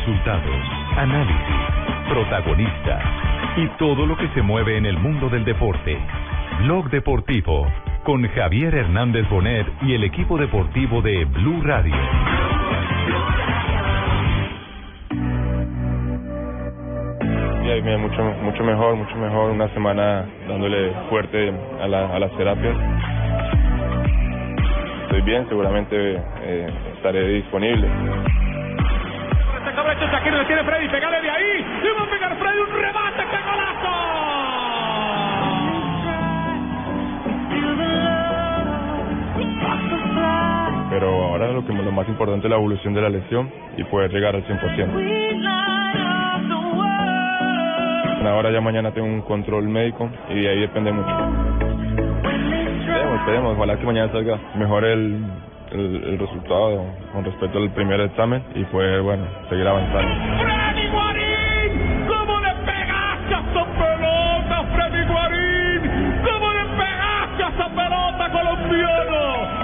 Resultados, análisis, protagonistas y todo lo que se mueve en el mundo del deporte. Blog Deportivo con Javier Hernández Bonet y el equipo deportivo de Blue Radio. Mucho, mucho mejor, mucho mejor. Una semana dándole fuerte a las terapias. Estoy bien, seguramente eh, estaré disponible. Este cabracho Shakir le tiene Freddy, pegale de ahí. Le va a pegar Freddy un remate, ¡qué golazo! Pero ahora lo que lo más importante es la evolución de la lesión y poder llegar al 100%. Ahora ya mañana tengo un control médico y de ahí depende mucho. Esperemos, esperemos, ojalá que mañana salga mejor el, el, el resultado con respecto al primer examen y poder, bueno, seguir avanzando. ¡Freddy Guarín! ¿Cómo le pegaste a esa pelota, Freddy Guarín? ¿Cómo le pegaste a esa pelota, colombiano?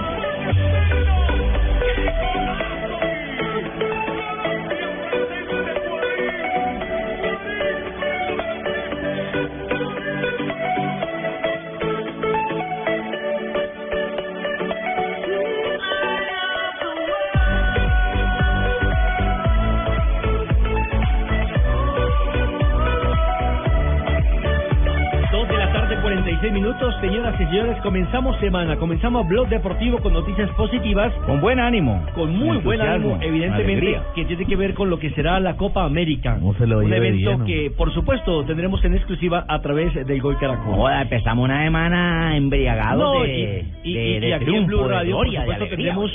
36 minutos, señoras y señores. Comenzamos semana, comenzamos Blog Deportivo con noticias positivas. Con buen ánimo. Con muy buen ánimo, evidentemente, alegría. que tiene que ver con lo que será la Copa América. Se lo un evento bien, que, por supuesto, tendremos en exclusiva a través del Gol Caracol. Joda, empezamos una semana embriagados no, de, y, y, de, y, de, y, aquí triunfo, en Blue Radio, de gloria, por supuesto, de tendremos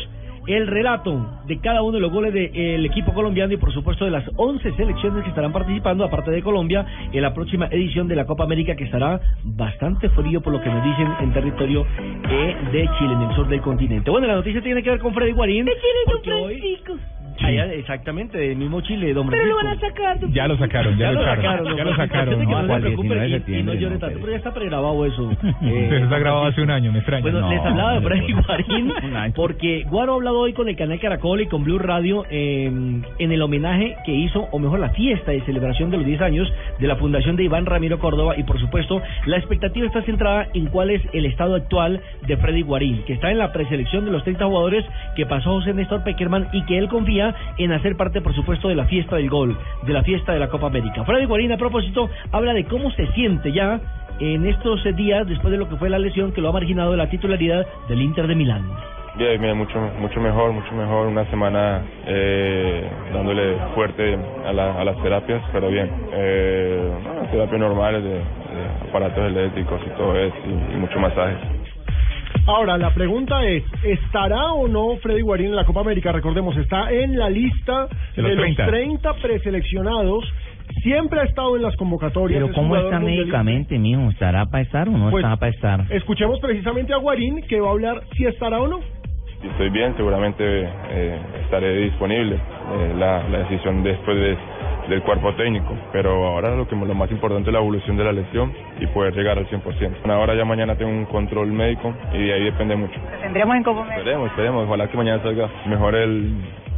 el relato de cada uno de los goles del equipo colombiano y, por supuesto, de las 11 selecciones que estarán participando, aparte de Colombia, en la próxima edición de la Copa América, que estará bastante frío, por lo que me dicen, en territorio eh, de Chile, en el sur del continente. Bueno, la noticia tiene que ver con Freddy Guarín. hoy- Allá, exactamente, del mismo Chile, don Pero lo van a sacar. don Ya lo sacaron, ya, lo sacaron, ya lo sacaron. ¿no? no se Al preocupe 19 de y- y, no llore no, tanto, pero- pero ya está pregrabado eso. Eso está grabado hace un año, me extraña. Bueno, No, les hablaba de Freddy. Guarín porque Guaro ha hablado hoy con el canal Caracol y con Blue Radio eh, en el homenaje que hizo, o mejor la fiesta de celebración de los 10 años de la fundación de Iván Ramiro Córdoba y por supuesto la expectativa está centrada en cuál es el estado actual de Freddy Guarín, que está en la preselección de los 30 jugadores que pasó José Néstor Peckerman y que él confía en hacer parte por supuesto de la fiesta del gol, de la fiesta de la Copa América. Freddy Guarín a propósito habla de cómo se siente ya en estos días después de lo que fue la lesión que lo ha marginado de la titularidad del Inter de Milán. Bien, mira, mucho, mucho mejor, mucho mejor. Una semana eh, dándole fuerte a, la- a las terapias, pero bien. Eh, terapias normales de, de aparatos eléctricos y todo eso, y, y mucho masajes. Ahora, la pregunta es, ¿estará o no Freddy Guarín en la Copa América? Recordemos, está en la lista De los 30. 30 preseleccionados. Siempre ha estado en las convocatorias. Pero es ¿cómo está médicamente, mijo? ¿Estará para estar o no Pues, estará para estar? Escuchemos precisamente a Guarín, que va a hablar si estará o no. Si estoy bien, seguramente eh, estaré disponible. Eh, la, la decisión después de, del cuerpo técnico. Pero ahora lo, que, lo más importante es la evolución de la lesión y poder llegar al 100%. Ahora ya mañana tengo un control médico y de ahí depende mucho. Tendremos en Copa. Esperemos, esperemos. Ojalá que mañana salga mejor el,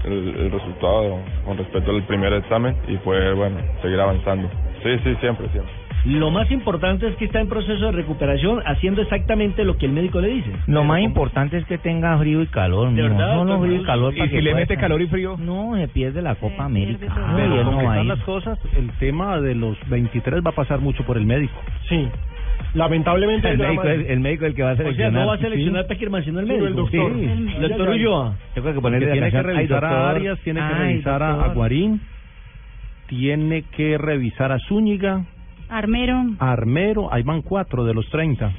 el, el resultado con respecto al primer examen y poder, bueno, seguir avanzando. Sí, sí, siempre, siempre. Lo más importante es que está en proceso de recuperación haciendo exactamente lo que el médico le dice. Lo más importante es que tenga frío y calor, ¿De verdad, Solo doctor? frío y calor ¿Y para si que le mete calor y frío? No, se pierde la Copa América. No, no va a ir. cosas, el tema de los 23 va a pasar mucho por el médico. Sí. Lamentablemente... El ya médico, es, el médico es el que va a O sea, seleccionar. no va a seleccionar Peckerman, sino el Sí, el médico. doctor. Sí. El Doctor. Ulloa. Tengo que ponerle tiene que revisar a. Arias, tiene que Ay, revisar a. Guarín, tiene que revisar a Zúñiga, Armero. Armero, ahí van cuatro de los 30.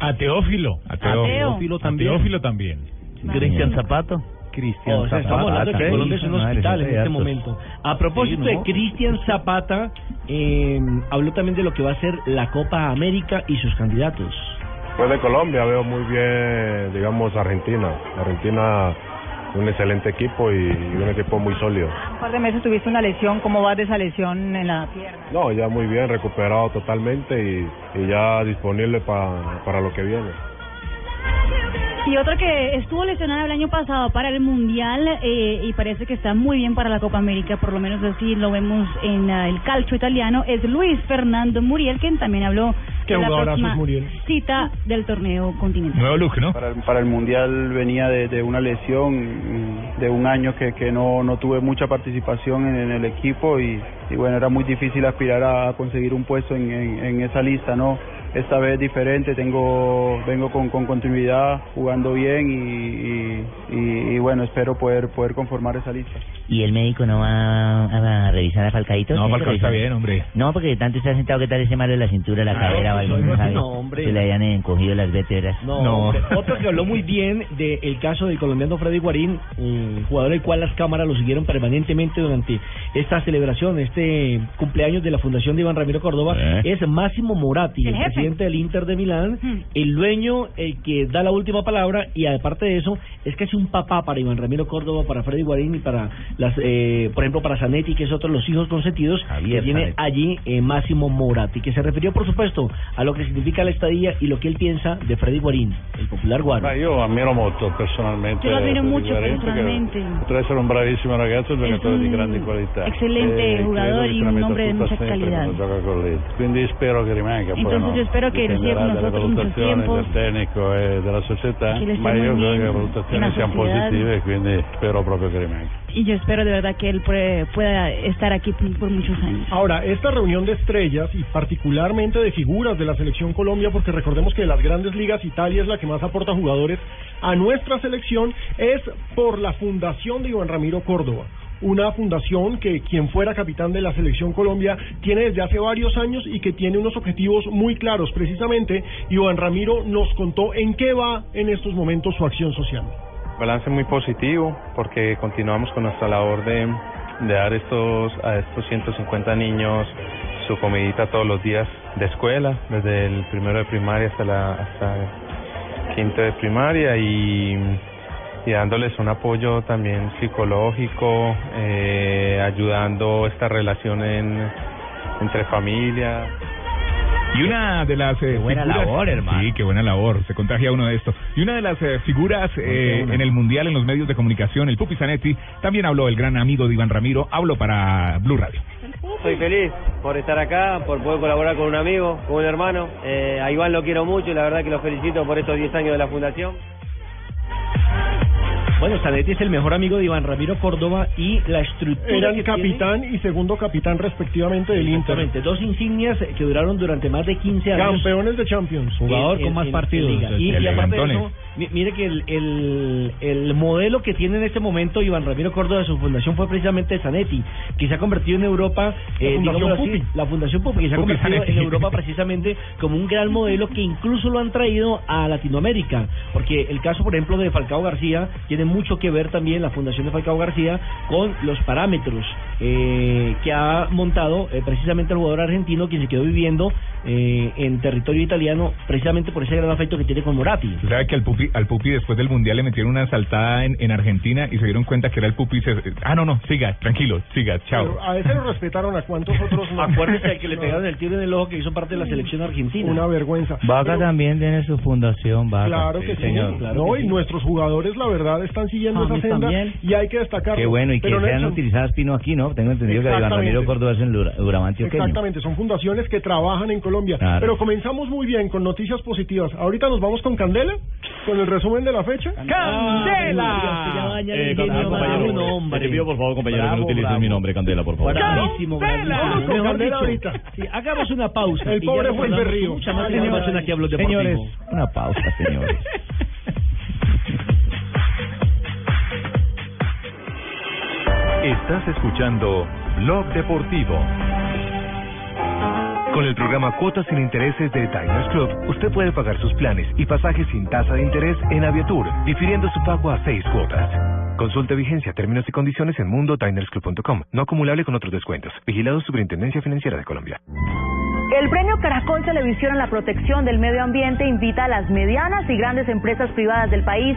A Teófilo. A. Teófilo también. Teófilo también. Cristian Zapato. Cristian O sea, estamos hablando de que Zapata. Colombia es un hospital en este momento. A propósito Sí, de. Cristian Zapata, eh, habló también de lo que va a ser la Copa América y sus candidatos. Pues de Colombia veo muy bien, digamos, Argentina. Argentina, un excelente equipo y, un equipo muy sólido. Un par de meses tuviste una lesión, ¿cómo vas de esa lesión en la pierna? No, ya muy bien, recuperado totalmente y, y ya disponible pa- para lo que viene. Y otro que estuvo lesionado el año pasado para el Mundial eh, y parece que está muy bien para la Copa América, por lo menos así lo vemos en ah, el calcio italiano, es Luis Fernando Muriel, quien también habló La Muriel. cita del torneo continental. Nuevo look, ¿no? Para el, para el Mundial venía de, de una lesión de un año que, que no, no tuve mucha participación en, en el equipo y, y bueno, era muy difícil aspirar a conseguir un puesto en, en, en esa lista, ¿no? Esta vez diferente, tengo vengo con, con continuidad, jugando bien y, y, y- y bueno, espero poder poder conformar esa lista. ¿Y el médico no va a, revisar a Falcaíto? No, ¿Tiene que Falcao está bien, hombre. No, porque tanto está sentado, ¿qué tal ese mal de la cintura, la Ah, cadera o algo? no, No, sabe. no, hombre. Se le hayan encogido las vértebras. No, otro que habló muy bien del caso del colombiano Freddy Guarín, un jugador del cual las cámaras lo siguieron permanentemente durante esta celebración, este cumpleaños de la Fundación de Iván Ramiro Córdoba, Eh. es Máximo Moratti, El el, presidente del Inter de Milán, el dueño, el que da la última palabra, y aparte de eso, es casi un papá para Iván Ramiro Córdoba, para Freddy Guarín y para las, eh, por ejemplo, para Zanetti, que es otro de los hijos consentidos, Javier que tiene Zanetti. allí eh, Máximo Moratti, que se refirió, por supuesto, a lo que significa la estadía y lo que él piensa de Freddy Guarín, el popular guardia. Ma io ammiro molto personalmente. Io lo Freddy Guarín, perché personalmente. Oltre ad essere un bravissimo ragazzo, un Es giocatore di un grandi qualità. excelente E jugador credo che y se la un metta hombre de tutta mucha sempre calidad. quando gioca con. Quindi spero che rimanga. Poi Entonces no, yo espero que él siga con dipenderà dalle nosotros mucho valutazioni tiempo. del tecnico e della società, Que le ma muy io credo che le en valutazioni la siano sociedad. positive quindi spero proprio che rimanga. Y yo espero de verdad que él pueda estar aquí por muchos años. Ahora, esta reunión de estrellas y particularmente de figuras de la selección Colombia, porque recordemos que de las grandes ligas Italia es la que más aporta jugadores a nuestra selección, es por la fundación de Iván Ramiro Córdoba. Una fundación que quien fuera capitán de la selección Colombia tiene desde hace varios años y que tiene unos objetivos muy claros. Precisamente, Iván Ramiro nos contó en qué va en estos momentos su acción social. Balance muy positivo porque continuamos con nuestra labor de, dar estos a estos 150 niños su comidita todos los días de escuela, desde el primero de primaria hasta la hasta el quinto de primaria y, y dándoles un apoyo también psicológico, eh, ayudando esta relación en, entre familia. Y una de las eh, buena figuras- labor, hermano. Sí, qué buena labor. Se contagia uno de esto. Y una de las eh, figuras eh, en el mundial en los medios de comunicación, el Pupi Zanetti, también habló el gran amigo de Iván Ramiro. Hablo para Blue Radio. Soy feliz por estar acá, por poder colaborar con un amigo, con un hermano. Eh, a Iván lo quiero mucho y la verdad que lo felicito por estos 10 años de la fundación. Bueno, Zanetti es el mejor amigo de Iván Ramiro Córdoba y la estructura Eran que capitán y segundo capitán respectivamente del Inter. Exactamente, dos insignias que duraron durante más de 15 años. Campeones de Champions. En- en- en- en Liga. Y, y aparte de eso, mi- mire que el, el, el modelo que tiene en este momento Iván Ramiro Córdoba de su fundación fue precisamente Zanetti, que se ha convertido en Europa, eh, Fundación así, la Fundación Pupi, que se ha Pupi convertido Zanetti. en Europa precisamente como un gran modelo que incluso lo han traído a Latinoamérica, porque el caso, por ejemplo, de Falcao García tiene mucho que ver también la Fundación de Falcao García con los parámetros eh, que ha montado eh, precisamente el jugador argentino, quien se quedó viviendo eh, en territorio italiano precisamente por ese gran afecto que tiene con Moratti. Sabe que al Pupi, al Pupi después del mundial le metieron una saltada en, en Argentina y se dieron cuenta que era el Pupi. y se- ah, no, no, siga, tranquilo, siga, chao. Pero a ese lo respetaron, ¿a cuántos otros no? Acuérdese que le pegaron el tiro en el ojo que hizo parte de la selección argentina. Una vergüenza. Vaca Pero- también tiene su fundación, Vaca. Claro que sí, señor. no, y nuestros jugadores, la verdad están siguiendo esa senda también. y hay que destacarlo. Qué bueno, y que Pero, sean Nelson, utilizadas Pino aquí, ¿no? Tengo entendido que Iván. Ramiro Córdoba es en antioqueño. Exactamente, son fundaciones que trabajan en Colombia. Claro. Pero comenzamos muy bien con noticias positivas. Ahorita nos vamos con Candela, con el resumen de la fecha. ¡Candela! Eh, compañero, compañero, Te pido por favor, compañero, que no utilices mi nombre, Candela, por favor. Bravísimo, Mejor Candela ahorita. sí, hagamos una pausa. El pobre fue recordamos Berrío. Mucha más Ay, información ay, aquí a Blog Deportivo. Señores, una pausa, señores. Estás escuchando Blog Deportivo. Con el programa Cuotas sin Intereses de Diners Club, usted puede pagar sus planes y pasajes sin tasa de interés en Aviatur, difiriendo su pago a seis cuotas. Consulte vigencia, términos y condiciones en mundodinersclub.com. No acumulable con otros descuentos. Vigilado Superintendencia Financiera de Colombia. El premio Caracol Televisión a la protección del medio ambiente invita a las medianas y grandes empresas privadas del país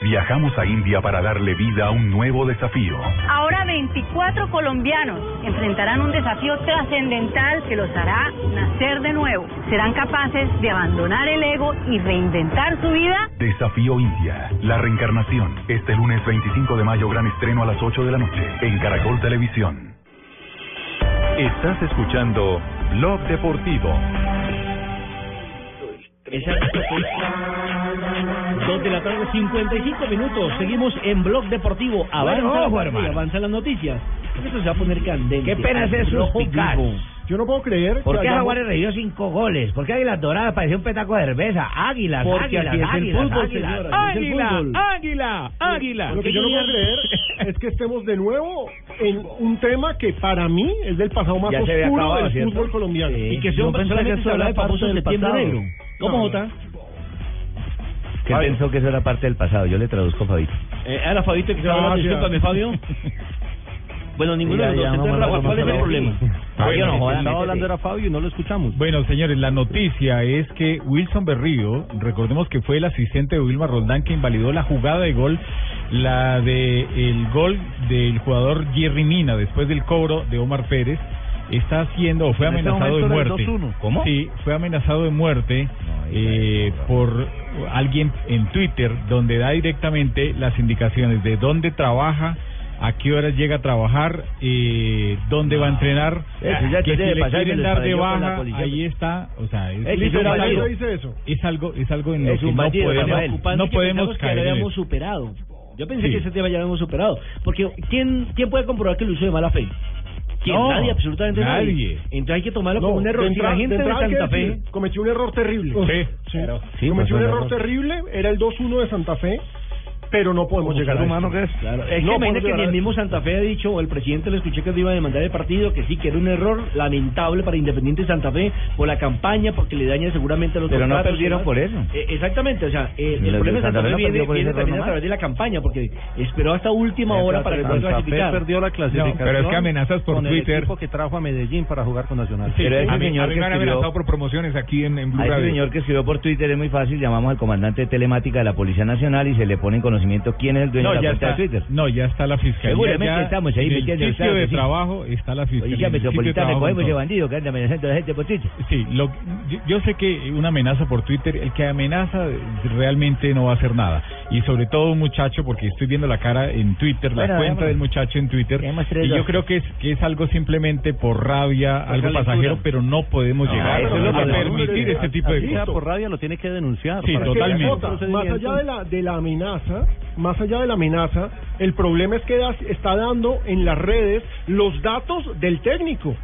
Viajamos a India para darle vida a un nuevo desafío. Ahora 24 colombianos enfrentarán un desafío trascendental que los hará nacer de nuevo. Serán capaces de abandonar el ego y reinventar su vida. Desafío India, la reencarnación. Este lunes 25 de mayo, gran estreno a las 8 de la noche en Caracol Televisión. Estás escuchando Blog Deportivo. Pues. Dos de la tarde, 55 minutos. Seguimos en Blog Deportivo. Avanza, Bueno, ojo, la partida, hermano. avanza las noticias. Esto se va a poner candente. Qué pena es eso. Yo no puedo creer ¿Por qué hayamos- Jaguares recibió cinco goles? ¿Por qué Águilas Doradas parecía un petaco de cerveza? Águilas, Porque águilas, es el águilas, fútbol, águilas. señora, Águila, fútbol. águila, águila. Lo que yo no puedo creer es que estemos de nuevo en un tema que para mí es del pasado más Ya se oscuro acabado, del ¿cierto? fútbol colombiano. Y que son pensé solamente eso se habla de famoso del pasado. negro. ¿Cómo, No, Jota? Que pensó que eso era parte del pasado. Yo le traduzco a Fabito. Eh, ahora Fabito que se va a discúlpame Fabio. Bueno, ninguno de los dos. no ¿cuál es el problema? Fabio, no jodan, Estaba hablando era Fabio y no lo escuchamos. Bueno, señores, la noticia es que Wilson Berrío, recordemos que fue el asistente de Wilmar Roldán que invalidó la jugada de gol, la de el gol del jugador Jerry Mina después del cobro de Omar Pérez, está siendo o fue este amenazado de era muerte. 2-1. ¿Cómo? Sí, fue amenazado de muerte eh, por alguien en Twitter donde da directamente las indicaciones de dónde trabaja. A qué horas llega a trabajar, eh, dónde va a entrenar, Eso ya que si le quieren dar de baja, ahí está, o sea, es, un algo- eso? es algo, es algo en lo que no podemos, no que caer lo habíamos superado. Yo pensé Sí. que ese tema ya lo habíamos superado. Porque ¿quién, quién puede comprobar que lo hizo de mala fe? ¿Quién? No, nadie, absolutamente nadie. nadie. Entonces hay que tomarlo No, como un error. Si la gente de de, Santa Fe... decir, cometió un error terrible. Sí, Sí. Sí, cometió un un error error. terrible, era el 2-1 de Santa Fe, pero no podemos Como llegar ser humano que es. Claro, es No que podemos que ni el mismo Santa Fe ha dicho, o el presidente le escuché que iba a demandar el partido, que sí, que era un error lamentable para Independiente Santa Fe por la campaña, porque le daña seguramente a los Pero no perdieron por eso. Eh, exactamente, o sea, eh, el de problema de Santa Santa Fe Fe no viene, viene también a través de la campaña, porque esperó hasta última hora para poder Santa Fe clasificar. perdió la clasificación. pero es que amenazas por con Twitter. el equipo que trajo a Medellín para jugar con Nacional. Sí, Pero a mí, señor a mí que me han escribió- amenazado por promociones aquí en, en Blue A ese Radio. señor que escribió por Twitter es muy fácil, llamamos al comandante de telemática de la Policía Nacional y se le pone en conocimiento quién es el dueño No, de la cuenta está, de Twitter. no, ya está la fiscalía. Seguramente ya estamos ahí en el metiendo, sitio de sí. trabajo está la fiscalía. Policía Metropolitana, cogemos ese bandido que anda amenazando a la gente por Twitter. Sí, lo, yo, yo sé que una amenaza por Twitter, el que amenaza realmente no va a hacer nada. Y sobre todo un muchacho, porque estoy viendo la cara en Twitter, la cuenta del muchacho en Twitter. Y yo creo que es, que es algo simplemente por rabia, algo pasajero, pero no podemos No, llegar eso a permitir este tipo de cosas. por rabia lo tiene que denunciar. Sí, totalmente. más allá de la, de la amenaza, más allá de la amenaza, el problema es que da- está dando en las redes los datos del técnico.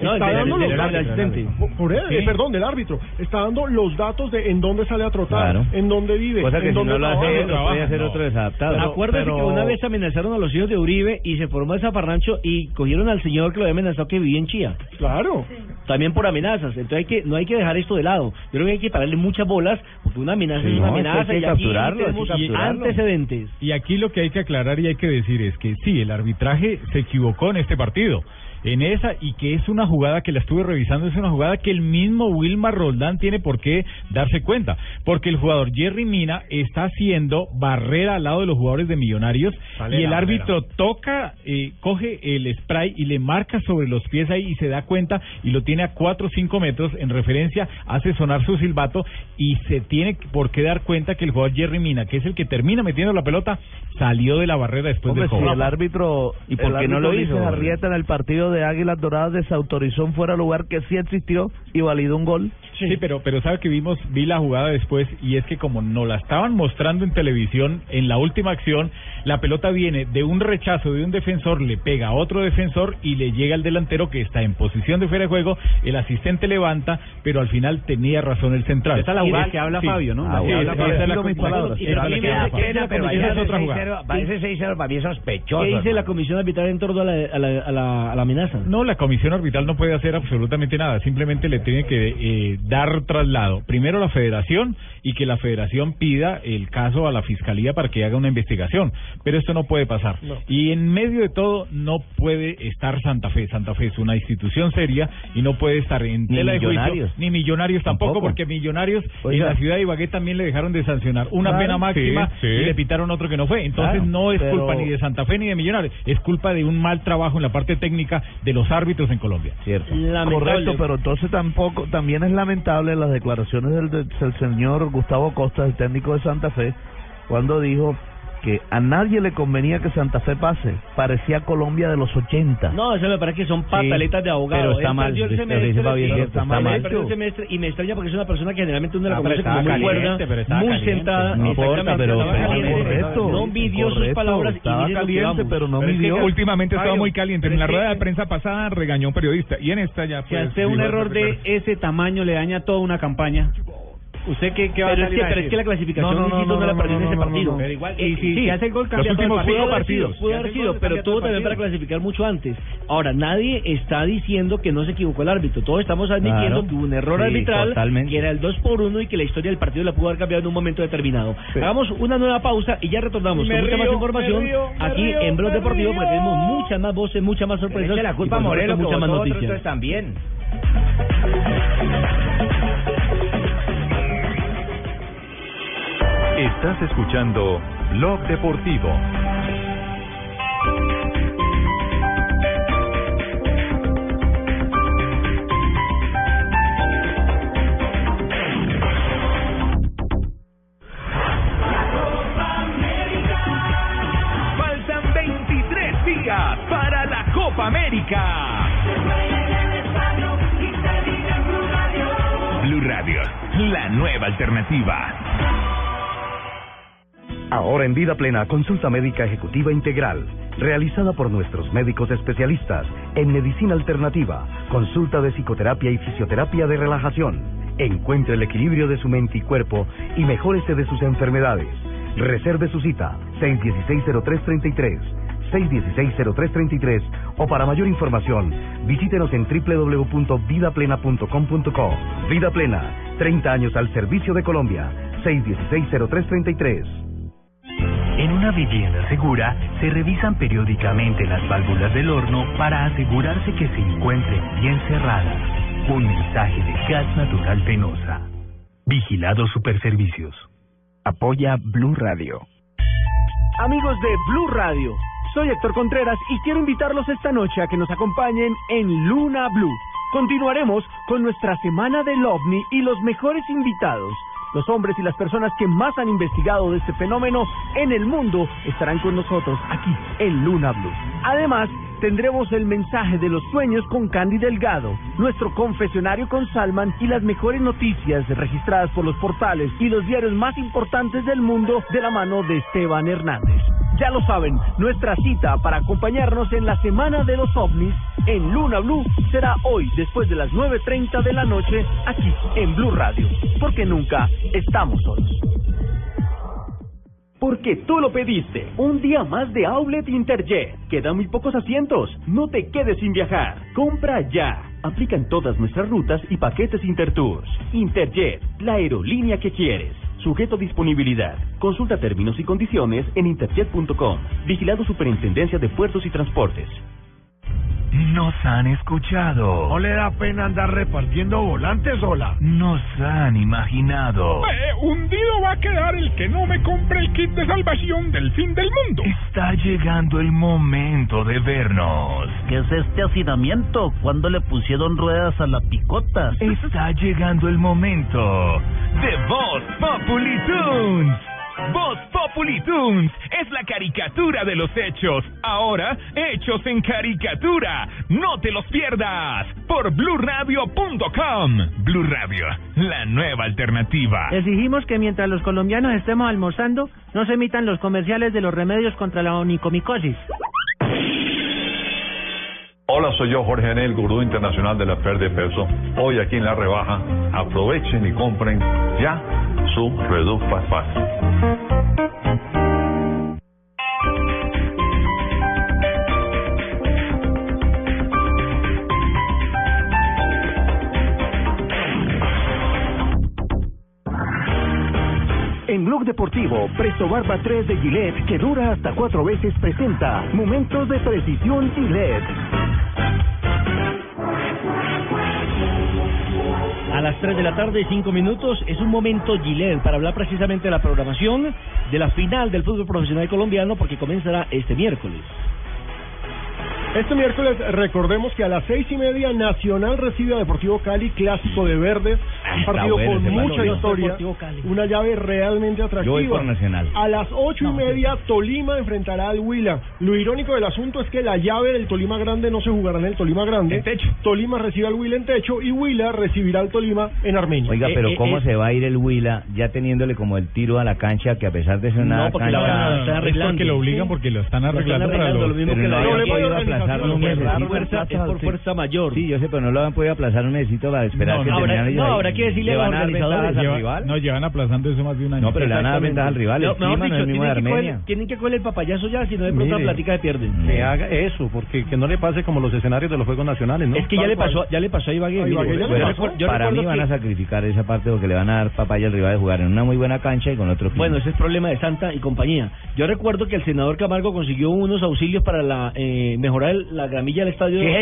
No, está dando los datos asistente. Por- por él, Sí. eh, perdón, del árbitro. Está dando los datos de en dónde sale a trotar, Claro. en dónde vive, Cosa que en si dónde no lo hace lo puede hacer otro desadaptado. Acuérdate que una vez amenazaron a los hijos de Uribe y se formó esa parrancho y cogieron al señor que lo había amenazado que vivía en Chía. Claro. También por amenazas. Entonces hay que no hay que dejar esto de lado. Yo creo que hay que pararle muchas bolas porque una amenaza Sí, es una no, hay amenaza que y aquí capturarlo, hay que tenemos capturarlo. antecedentes. Y aquí lo que hay que aclarar y hay que decir es que sí, el arbitraje se equivocó en este partido. En esa, y que es una jugada que la estuve revisando, es una jugada que el mismo Wilmar Roldán tiene por qué darse cuenta. Porque el jugador Jerry Mina está haciendo barrera al lado de los jugadores de Millonarios Sale y el árbitro toca, eh, coge el spray y le marca sobre los pies ahí y se da cuenta y lo tiene a 4 o 5 metros en referencia, hace sonar su silbato y se tiene por qué dar cuenta que el jugador Jerry Mina, que es el que termina metiendo la pelota, salió de la barrera después Hombre, del si el árbitro ¿Y por qué no lo hizo? Arrieta en el partido de Águilas Doradas desautorizó un fuera lugar que sí existió y validó un gol. Sí, pero, pero sabe que vimos, vi la jugada después y es que como nos la estaban mostrando en televisión, en la última acción, la pelota viene de un rechazo de un defensor, le pega a otro defensor y le llega al delantero que está en posición de fuera de juego, el asistente levanta, pero al final tenía razón el central. Esa es la jugada que habla sí. Fabio, ¿no? Ah, La sí, habla Fabio. esa es la Esa ahí es otra 6-0, jugada. para ese 6-0 para mí es sospechoso. ¿Qué dice la comisión arbitral en torno a la, a la, a la, a la amenaza? No, la comisión arbitral no puede hacer absolutamente nada, simplemente le tiene que eh, dar traslado. Primero la federación y que la federación pida el caso a la fiscalía para que haga una investigación, pero esto no puede pasar. Y en medio de todo no puede estar Santa Fe. Santa Fe es una institución seria y no puede estar en Ni tela de juicio, Millonarios. ni millonarios tampoco, Tampoco. porque millonarios Oiga. en la ciudad de Ibagué también le dejaron de sancionar una Claro, pena máxima sí, sí. y le pitaron otro que no fue. Entonces Claro, no es pero- culpa ni de Santa Fe ni de millonarios, es culpa de un mal trabajo en la parte técnica de los árbitros en Colombia. Cierto. Correcto, pero entonces tampoco también es lamentable las declaraciones del, del señor Gustavo Costa, el técnico de Santa Fe, cuando dijo que a nadie le convenía que Santa Fe pase. Parecía Colombia de los 80. No, eso me parece que son pataletas de abogado. pero está Él mal, el semestre, sí, está mal. perdió el semestre y me extraña porque es una persona que generalmente uno la Ah, conoce como muy caliente, cuerda, muy caliente. sentada. No importa, pero- correcto, No midió sus palabras estaba caliente, pero no Pero es que midió. últimamente estaba muy caliente. En la rueda de prensa pasada regañó a un periodista y en esta ya Si pues, a usted un error de ese tamaño le daña toda una campaña, ¿usted qué, qué va Pero a es salir que- a pero es que la clasificación, Inquisito, no la perdió en ese partido. Pero igual, y sí, si hace el gol, cambia los últimos partido. partidos. Pudo haber sido, pero tuvo también para clasificar mucho antes. Ahora, nadie está diciendo que no se equivocó el árbitro. Todos estamos admitiendo Claro. que hubo un error Sí, arbitral, totalmente. que era el 2 por 1 y que la historia del partido la pudo haber cambiado en un momento determinado. Hagamos una nueva pausa y ya retornamos Me con mucha más río, información río, aquí río, en Blog Deportivo río. porque tenemos muchas más voces, muchas más sorpresas. Es que la culpa Morelo que muchas más noticias. también. Estás escuchando Blog Deportivo. Faltan 23 días para la Copa América. Blue Radio, la nueva alternativa. Ahora en Vida Plena, consulta médica ejecutiva integral, realizada por nuestros médicos especialistas en medicina alternativa, consulta de psicoterapia y fisioterapia de relajación. Encuentre el equilibrio de su mente y cuerpo y mejórese de sus enfermedades. Reserve su cita 616-0333, 616-0333 o para mayor información visítenos en www.vidaplena.com.co. Vida Plena, 30 años al servicio de Colombia, 616-0333. En una vivienda segura se revisan periódicamente las válvulas del horno para asegurarse que se encuentren bien cerradas. Un mensaje de Gas Natural Fenosa. Vigilado Superservicios. Apoya Blue Radio. Amigos de Blue Radio, soy Héctor Contreras y quiero invitarlos esta noche a que nos acompañen en Luna Blue. Continuaremos con nuestra semana del ovni y los mejores invitados. Los hombres y las personas que más han investigado de este fenómeno en el mundo estarán con nosotros aquí en Luna Blue. Además, tendremos el mensaje de los sueños con Candy Delgado, nuestro confesionario con Salman y las mejores noticias registradas por los portales y los diarios más importantes del mundo de la mano de Esteban Hernández. Ya lo saben, nuestra cita para acompañarnos en la Semana de los OVNIs en Luna Blue será hoy después de las 9.30 de la noche aquí en Blue Radio, porque nunca estamos solos. Porque tú lo pediste. Un día más de Outlet Interjet. Quedan muy pocos asientos. No te quedes sin viajar. Compra ya. Aplican todas nuestras rutas y paquetes Intertours. Interjet, la aerolínea que quieres. Sujeto disponibilidad. Consulta términos y condiciones en interjet.com. Vigilado Superintendencia de Puertos y Transportes. Nos han escuchado. ¿No le da pena andar repartiendo volantes sola? Nos han imaginado. Eh, hundido va a quedar el que no me compre el kit de salvación del fin del mundo. Está llegando el momento de vernos. ¿Qué es este hacinamiento? ¿Cuándo le pusieron ruedas a la picota? Está llegando el momento de Voz Populi Tunes. Voz Populi Tunes es la caricatura de los hechos. Ahora, hechos en caricatura. No te los pierdas por bluradio.com. Blue Radio, la nueva alternativa. Exigimos que mientras los colombianos estemos almorzando, no se emitan los comerciales de los remedios contra la onicomicosis. Hola, soy yo, Jorge Anel, gurú internacional de la pérdida de peso. Hoy aquí en La Rebaja, aprovechen y compren ya su Reduc Fast. En Blog Deportivo, Presto Barba 3 de Gillette, que dura hasta cuatro veces, presenta Momentos de Precisión Gillette. A las 3 de la tarde, 5 minutos, es un momento Gillette para hablar precisamente de la programación de la final del fútbol profesional colombiano porque comenzará este miércoles. Este miércoles recordemos que a las seis y media Nacional recibe a Deportivo Cali, clásico de verdes, un está partido bueno con mucha historia, una llave realmente Yo atractiva. voy por Nacional. A las ocho y media Tolima enfrentará al Huila. Lo irónico del asunto es que la llave del Tolima Grande no se jugará en el Tolima Grande. Tolima recibe al Huila en techo y Huila recibirá al Tolima en Armenia. Oiga, pero Eh, eh, ¿cómo eh, se va a ir el Huila ya teniéndole como el tiro a la cancha que a pesar de ser una No, porque la cancha... van a estar arreglando. Es porque lo obligan, porque lo están arreglando para mismo que no la un fuerza- es por fuerza mayor. Sí, yo sé, pero no lo han podido aplazar un mesecito para esperar No, que no, terminaran habrá- ellos no, ahí. habrá que decirle ¿Le a los van a dar organizadores, ventajas al rival? No, llevan aplazando eso más de un año. No, pero le van a dar ventajas al rival. No, mejor no es dicho, el mismo de tienen que, coger, Armenia. tienen que coger el papayazo ya, si no de pronto la plática de pierden. Que haga eso, porque que no le pase como los escenarios de los Juegos Nacionales, ¿no? Es que ya le pasó, ya le pasó a Ibagué. para mí van a sacrificar esa parte porque le van a dar papaya al rival de jugar en una muy buena cancha y con otro. Bueno, ese es problema de Santa y compañía. Yo recuerdo que el senador Camargo consiguió unos auxilios para la eh, mejorar el- la gramilla del estadio. Sí, de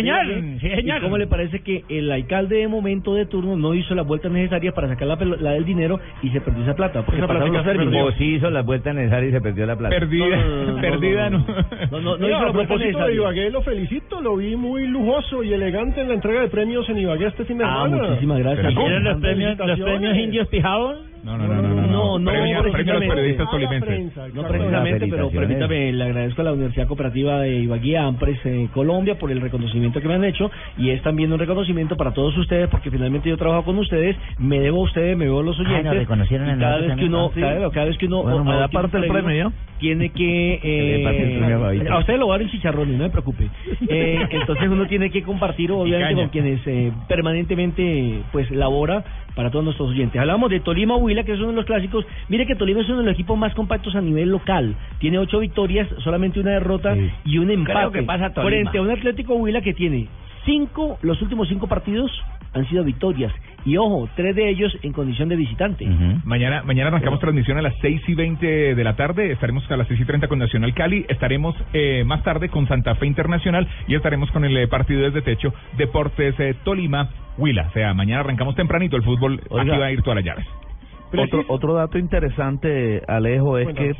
sí, señor. ¿Y cómo le parece que el alcalde de momento de turno no hizo las vueltas necesarias para sacar la, pelo- la del dinero y se perdió esa plata? Porque Esa pasaron los se términos. perdió. O sí hizo las vueltas necesarias y se perdió la plata. Perdida, No, no, no, no, perdida, no, no. No, no, no Oiga, hizo a propósito de. Ibagué, lo felicito, lo vi muy lujoso y elegante en la entrega de premios en Ibagué este fin de Ah, semana. muchísimas gracias. Pero ¿Vieron los premios- los premios indios Pijaron? No, no, no, no, no. No, no, Premio- premio a los periodistas tolimenses. prensa, No precisamente, pero permítame, le agradezco a la Universidad Cooperativa de Ibagué, Ampres, eh, Colombia, por el reconocimiento que me han hecho y es también un reconocimiento para todos ustedes porque finalmente yo trabajo con ustedes, me debo a ustedes, me debo a los Ah, oyentes. nos reconocieron a y cada vez que uno, ¿no? Sí. cada, cada vez que uno Bueno, me da adquiere un parte del premio, tiene que Que el eh, a usted lo va a dar en chicharrones, no me preocupe. Eh, entonces uno tiene que compartir obviamente con quienes eh, permanentemente pues labora para todos nuestros oyentes. Hablamos de Tolima Huila, que es uno de los clásicos. Mire que Tolima es uno de los equipos más compactos a nivel local. Tiene ocho victorias, solamente una derrota y un empate. que pasa Tolima. Frente a un Atlético Huila que tiene cinco, los últimos cinco partidos han sido victorias. Y ojo, tres de ellos en condición de visitante. Mañana, mañana arrancamos transmisión a las 6 y 20 de la tarde. Estaremos a las 6 y 30 con Nacional Cali. Estaremos eh, más tarde con Santa Fe Internacional y estaremos con el eh, partido desde techo Deportes eh, Tolima Huila. O sea, mañana arrancamos tempranito el fútbol. Oiga. Aquí va a ir todas las llaves. Otro, otro dato interesante, Alejo, es que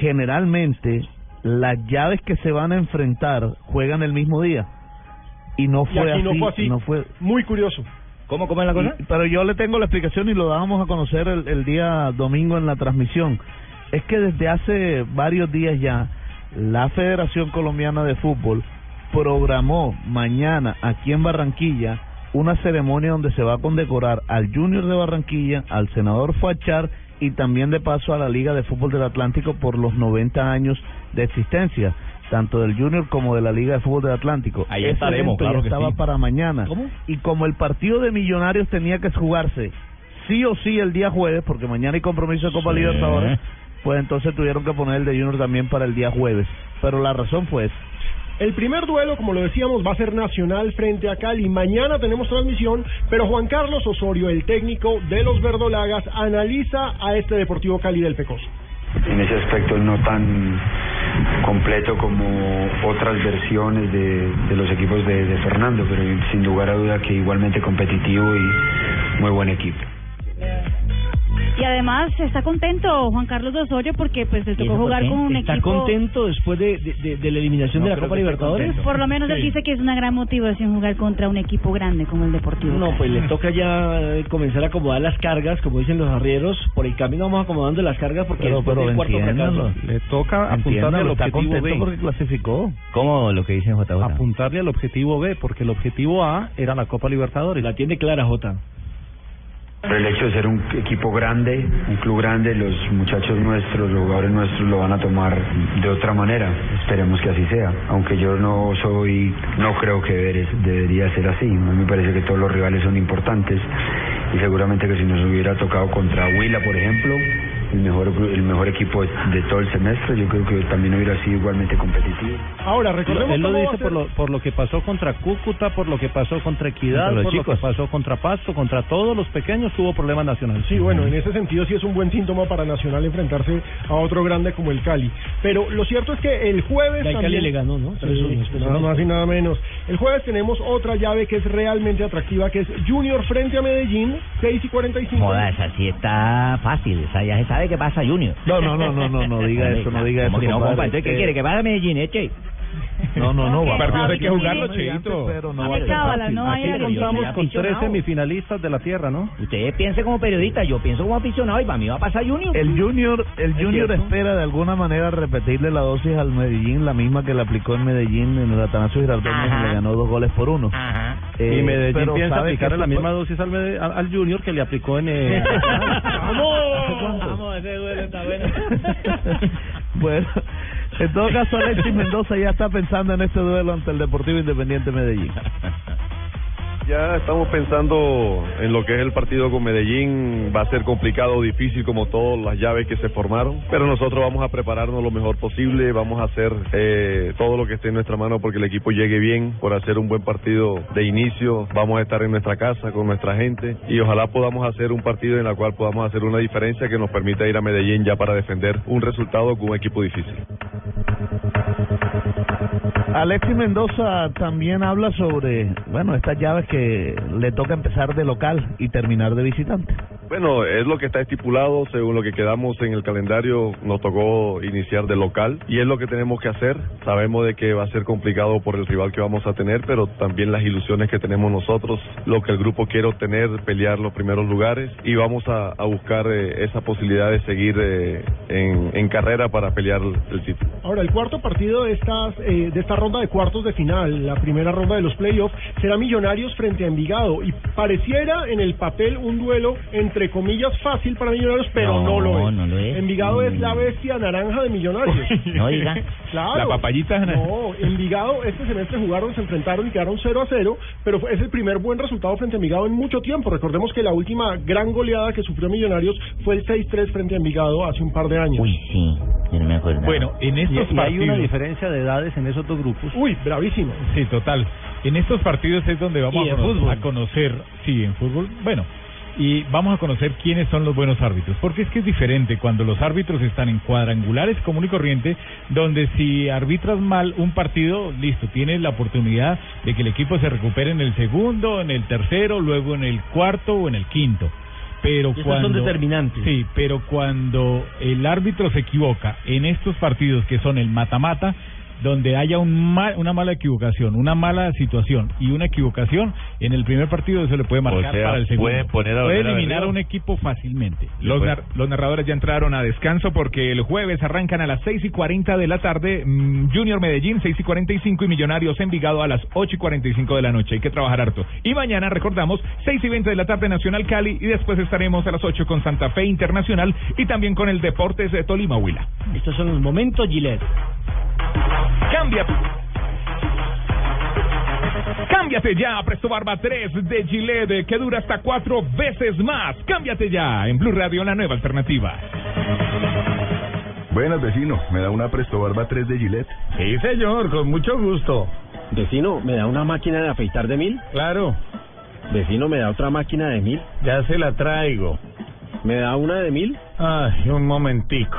generalmente las llaves que se van a enfrentar juegan el mismo día. Y no fue así. no fue así. no fue- Muy curioso. ¿Cómo, cómo es la cosa? Y- pero yo le tengo la explicación y lo dábamos a conocer el, el día domingo en la transmisión. Es que desde hace varios días ya, la Federación Colombiana de Fútbol programó mañana aquí en Barranquilla una ceremonia donde se va a condecorar al Junior de Barranquilla, al senador Fachar y también de paso a la Liga de Fútbol del Atlántico por los 90 años de existencia, tanto del Junior como de la Liga de Fútbol del Atlántico. Ahí Ese estaremos, claro que estaba sí. para mañana. ¿Cómo? Y como el partido de Millonarios tenía que jugarse sí o sí el día jueves, porque mañana hay compromiso de Copa Sí. Libertadores, pues entonces tuvieron que poner el de Junior también para el día jueves. Pero la razón fue esa. El primer duelo, como lo decíamos, va a ser Nacional frente a Cali. Mañana tenemos transmisión, pero Juan Carlos Osorio, el técnico de los Verdolagas, analiza a este Deportivo Cali del Pecoso. en ese aspecto no tan completo como otras versiones de, los equipos de, de Fernando, pero sin lugar a duda que igualmente competitivo y muy buen equipo. Y además está contento Juan Carlos Osorio porque pues le tocó jugar con un ¿Está equipo... contento después de, de, de- de la eliminación No de la Copa Libertadores? contento. Por lo menos él dice que es una gran motivación jugar contra un equipo grande como el Deportivo. No, Cali. pues le toca ya eh, comenzar a acomodar las cargas, como dicen los arrieros. Por el camino vamos acomodando las cargas porque Pero- pero del cuarto fracaso. Le toca apuntarle al está objetivo contento B. porque clasificó. ¿Cómo lo que dice JJ? Apuntarle al objetivo B, porque el objetivo A era la Copa Libertadores. La tiene clara, Jota. Por el hecho de ser un equipo grande, un club grande, los muchachos nuestros, los jugadores nuestros lo van a tomar de otra manera. Esperemos que así sea. Aunque yo no soy, no creo que deberes- debería ser así. A mí me parece que todos los rivales son importantes y seguramente que si nos hubiera tocado contra Huila, por ejemplo, el mejor gru- el mejor equipo de, de todo el semestre, yo creo que también hubiera sido igualmente competitivo. Ahora, recordemos Él lo dice por lo, por lo que pasó contra Cúcuta, por lo que pasó contra Equidad, por lo chicos. que pasó contra Pasto, contra todos los pequeños tuvo problemas nacionales. Sí, bueno, en ese sentido sí es un buen síntoma para Nacional enfrentarse a otro grande como el Cali. Pero lo cierto es que el jueves Ya el Cali le ganó, ¿no? Sí, después nada más y nada menos. El jueves tenemos otra llave que es realmente atractiva, que es Junior frente a Medellín, 6 y 45. Joda, esa sí está fácil. Esa ya se sabe qué pasa, Junior. No, no, no, no, no, no diga eso, no diga ¿Cómo eso, que no, compa? Entonces, ¿qué quiere? ¿Que vaya a Medellín, eche? No, no, no. va- Partidos hay que jugarlo, Cheito. Pero no va a ser cábala, no vaya a ir a Contamos con tres semifinalistas de la tierra, ¿no? Usted piense como periodista, yo pienso como aficionado y para mí va a pasar Junior. El Junior, el Es Junior espera de alguna manera repetirle la dosis al Medellín, la misma que le aplicó en Medellín en el Atanasio Girardot, Ajá. y le ganó dos goles por uno. Eh, y Medellín piensa aplicarle la misma dosis al, Mede- al, al Junior que le aplicó en... Eh, Vamos, ese duelo está bueno. Bueno, en todo caso Alexis Mendoza ya está pensando en este duelo ante el Deportivo Independiente Medellín. Ya estamos pensando en lo que es el partido con Medellín. Va a ser complicado, difícil como todas las llaves que se formaron. Pero nosotros vamos a prepararnos lo mejor posible. Vamos a hacer eh, todo lo que esté en nuestra mano porque el equipo llegue bien, por hacer un buen partido de inicio. Vamos a estar en nuestra casa con nuestra gente y ojalá podamos hacer un partido en el cual podamos hacer una diferencia que nos permita ir a Medellín ya para defender un resultado con un equipo difícil. Alexis Mendoza también habla sobre, bueno, estas llaves que le toca empezar de local y terminar de visitante. Bueno, es lo que está estipulado, según lo que quedamos en el calendario, nos tocó iniciar de local y es lo que tenemos que hacer. Sabemos de que va a ser complicado por el rival que vamos a tener, pero también las ilusiones que tenemos nosotros, lo que el grupo quiere obtener, pelear los primeros lugares y vamos a, a buscar eh, esa posibilidad de seguir eh, en, en carrera para pelear el, el título. Ahora, el cuarto partido de, estas, eh, de esta ronda de cuartos de final, la primera ronda de los playoffs, será Millonarios frente a Envigado. Y pareciera en el papel un duelo, entre comillas, fácil para Millonarios, pero no, No, lo, es. no lo es. Envigado es Mm. la bestia naranja de Millonarios. No diga. Claro. La papayita naranja. No, Envigado este semestre jugaron, se enfrentaron y quedaron 0 a 0, pero fue- es el primer buen resultado frente a Envigado en mucho tiempo. Recordemos que la última gran goleada que sufrió Millonarios fue el 6-3 frente a Envigado hace un par de años. Uy, sí, no me acuerdo. Bueno, en y, estos y hay una diferencia de edades en esos dos grupos. Uy, bravísimo. Sí, total. En estos partidos es donde vamos a, cono- conocer, sí, en fútbol, bueno, y vamos a conocer quiénes son los buenos árbitros, porque es que es diferente cuando los árbitros están en cuadrangulares común y corriente, donde si arbitras mal un partido, listo, tienes la oportunidad de que el equipo se recupere en el segundo, en el tercero, luego en el cuarto o en el quinto. Pero cuando son determinantes. Sí, pero cuando el árbitro se equivoca en estos partidos que son el mata-mata, donde haya un mal, una mala equivocación, una mala situación y una equivocación, en el primer partido se le puede marcar sea, para el segundo. pueden poner a puede a eliminar a un equipo fácilmente. Los, nar- los narradores ya entraron a descanso porque el jueves arrancan a las 6 y 40 de la tarde mm, Junior Medellín 6 y 45 y Millonarios Envigado a las 8 y 45 de la noche. Hay que trabajar harto. Y mañana recordamos 6 y 20 de la tarde Nacional Cali y después estaremos a las 8 con Santa Fe Internacional y también con el Deportes de Tolima Huila. Estos son los momentos Gillette. Cambia. Cámbiate ya a Presto Barba 3 de Gillette que dura hasta cuatro veces más. Cámbiate ya en Blue Radio, la nueva alternativa. Buenas, vecino. ¿Me da una Presto Barba 3 de Gillette? Sí, señor, con mucho gusto. Vecino, ¿me da una máquina de afeitar de mil? Claro, Vecino, ¿me da otra máquina de mil? ya se la traigo. ¿Me da una de mil? Ay, un momentico.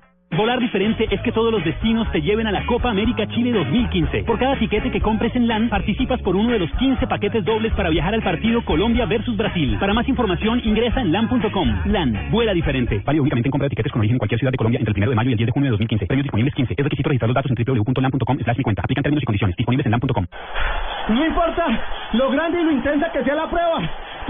Volar diferente es que todos los destinos te lleven a la Copa América Chile 2015. Por cada tiquete que compres en LAN, participas por uno de los 15 paquetes dobles para viajar al partido Colombia versus Brasil. Para más información, ingresa en LAN.com. LAN, vuela diferente. Válido únicamente en compra de tiquetes con origen en cualquier ciudad de Colombia entre el 1 de mayo y el 10 de junio de 2015. Premios disponibles 15. Es requisito registrar los datos en www.lan.com slash mi cuenta. Aplican términos y condiciones. Disponibles en LAN.com. No importa lo grande y lo intensa que sea la prueba.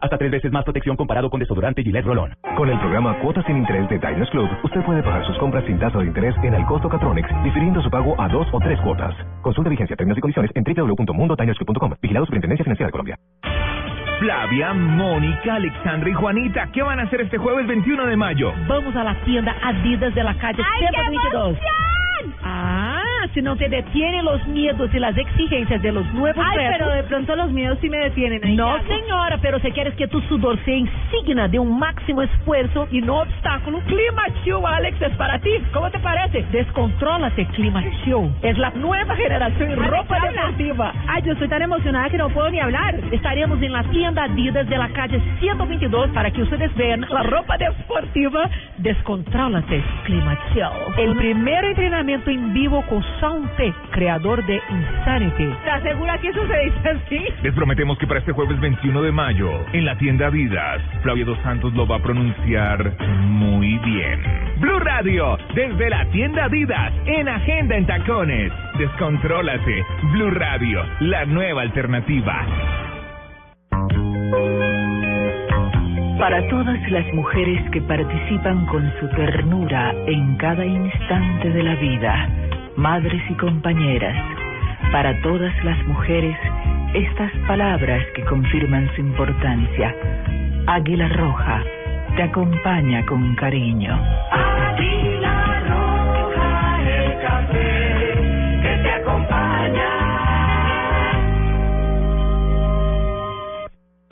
Hasta tres veces más protección comparado con desodorante Gillette Rolón. Con el programa Cuotas sin Interés de Diners Club, usted puede pagar sus compras sin tasa de interés en el costo Catronics, difiriendo su pago a dos o tres cuotas. Consulta vigencia, términos y condiciones en www.mundotinersclub.com. Vigilado Superintendencia Financiera de Colombia. Flavia, Mónica, Alexandra y Juanita, ¿qué van a hacer este jueves 21 de mayo? Vamos a la tienda Adidas de la calle ¡Ay, qué 122. Ah, si no te detienen los miedos y las exigencias de los nuevos Ay, retos. pero de pronto los miedos sí me detienen. ahí No, señora, pero si quieres que tu sudor sea insignia de un máximo esfuerzo y no obstáculo, Clima Chill Alex es para ti. ¿Cómo te parece? Descontrólate, Clima Chill. Es la nueva generación en ropa deportiva. Ay, yo estoy tan emocionada que no puedo ni hablar. Estaremos en la tienda Adidas de la calle 122 para que ustedes vean la ropa deportiva. Descontrólate, Clima Chill. El primer entrenamiento en vivo con Sound T, creador de Insanity. ¿Estás segura que eso se dice así? Les prometemos que para este jueves 21 de mayo, en la tienda Adidas, Flavia Dos Santos lo va a pronunciar muy bien. Blue Radio, desde la tienda Adidas, en Agenda en Tacones. Descontrólate. Blue Radio, la nueva alternativa. Para todas las mujeres que participan con su ternura en cada instante de la vida, madres y compañeras, para todas las mujeres, estas palabras que confirman su importancia. Águila Roja te acompaña con cariño. Águila roja, el café que te acompaña.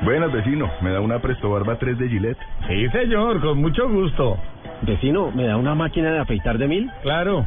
Buenas, vecino. ¿Me da una Presto Barba 3 de Gillette? Sí, señor, con mucho gusto. Vecino, ¿me da una máquina de afeitar de mil? Claro,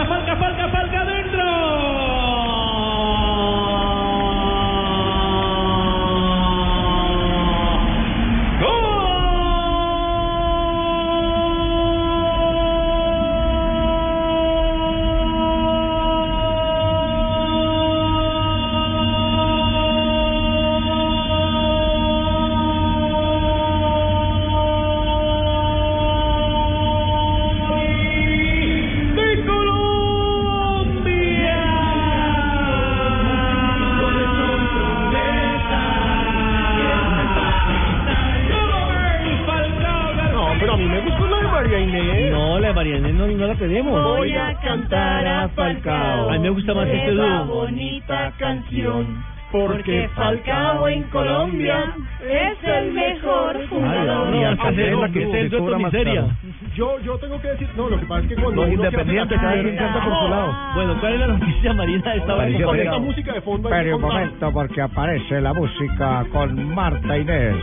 que cuando Los uno independientes, cada quien canta por su lado. Bueno, ¿cuál es la noticia, Marina? Esta hora Con esta música de fondo Espere un momento porque aparece la música con Marta Inés.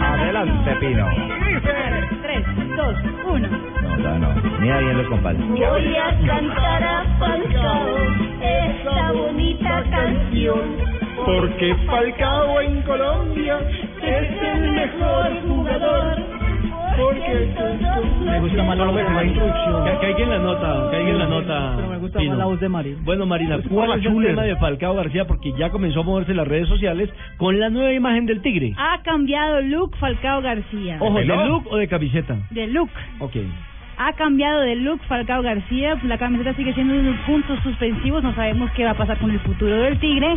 Adelante, Pino. 3, 2, 1. No, no, no. Mira bien los compadres. Voy a cantar a Falcao esa bonita canción. Porque Falcao en Colombia Es el mejor jugador. Porque Me gusta más la, la introducción. Que, que alguien la nota, que alguien la nota. Pero me gusta más la voz de Marina. Bueno, Marina, ¿cuál es el tema de Falcao García? Porque ya comenzó a moverse las redes sociales con la nueva imagen del tigre. Ha cambiado look Falcao García. Ojo, ¿de look o de camiseta? De look. Ok. Ha cambiado de look Falcao García. La camiseta sigue siendo unos puntos suspensivos. No sabemos qué va a pasar con el futuro del Tigre.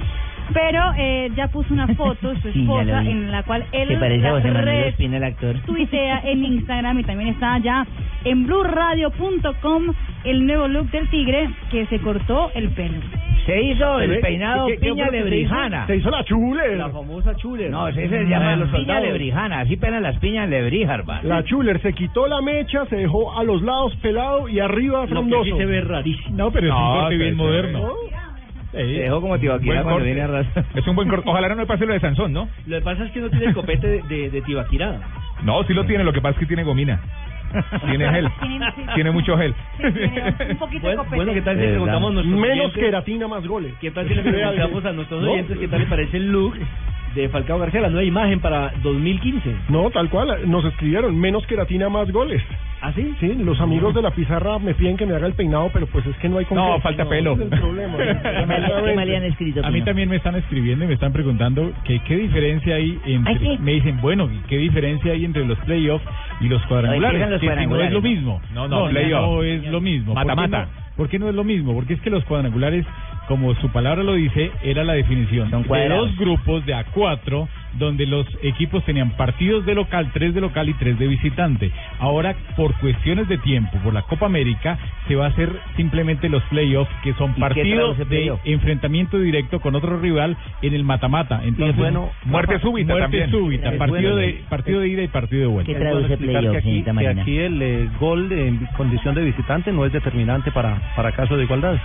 Pero eh, ya puso una foto de su Sí, esposa en la cual él Se parece a la José Manuel Ospina, el actor. tuitea en Instagram y también está allá en blueradio.com el nuevo look del tigre que se cortó el pelo. Se hizo el ¿Qué- peinado qué- qué piña lo que se hizo? Se hizo la chuler. La famosa chuler. No, ese se La llama de los piña soldados. lebrijana. Así penan las piñas lebrijar, va. La chuler se quitó la mecha, se dejó a los lados pelado y arriba Lo que frondoso. sí se ve rarísimo. No, pero es un No, corte bien se- moderno. Se dejó como Tibaquira cuando corte. viene a raza. Es un buen corte. Ojalá no me pase lo de Sansón, ¿no? Lo que pasa es que no tiene el copete de, de, de Tibaquirá. No, sí lo tiene. Lo que pasa es que tiene gomina. Tiene gel. Tiene- sí. Tiene mucho gel. un poquito de Bueno, copete. bueno, ¿qué tal si le ¿Verdad? preguntamos a nuestros Menos oyentes? queratina, más goles. ¿Qué tal si le preguntamos a nuestros No. oyentes qué tal le parece el look de Falcao García, la nueva imagen para 2015? No, tal cual, nos escribieron, menos queratina, más goles. ¿Ah, sí? Sí, los amigos de la pizarra me piden que me haga el peinado, pero pues es que no hay con No, qué. falta pelo. es el problema. ¿Qué mal, qué mal le han escrito? A mí también me están escribiendo y me están preguntando que qué diferencia hay entre... Sí. Me dicen, bueno, ¿qué diferencia hay entre los playoffs y los cuadrangulares? empiezan los Que si no es lo ¿no? mismo. No, no, no, no es lo mismo. ¿Por qué Mata-mata. no? ¿Por qué no es lo mismo? Porque es que los cuadrangulares, como su palabra lo dice, era la definición Son de dos grupos de a cuatro, donde los equipos tenían partidos de local, tres de local y tres de visitante. Ahora, por cuestiones de tiempo, por la Copa América, se va a hacer simplemente los playoffs, que son ¿Y qué partidos de enfrentamiento directo con otro rival en el mata-mata. Entonces, bueno, muerte súbita muerte también. súbita, Es partido bueno. de partido de ida y partido de vuelta. ¿Qué traduce playoff, que aquí, que aquí el eh, gol en condición de visitante no es determinante para, para caso de igualdad.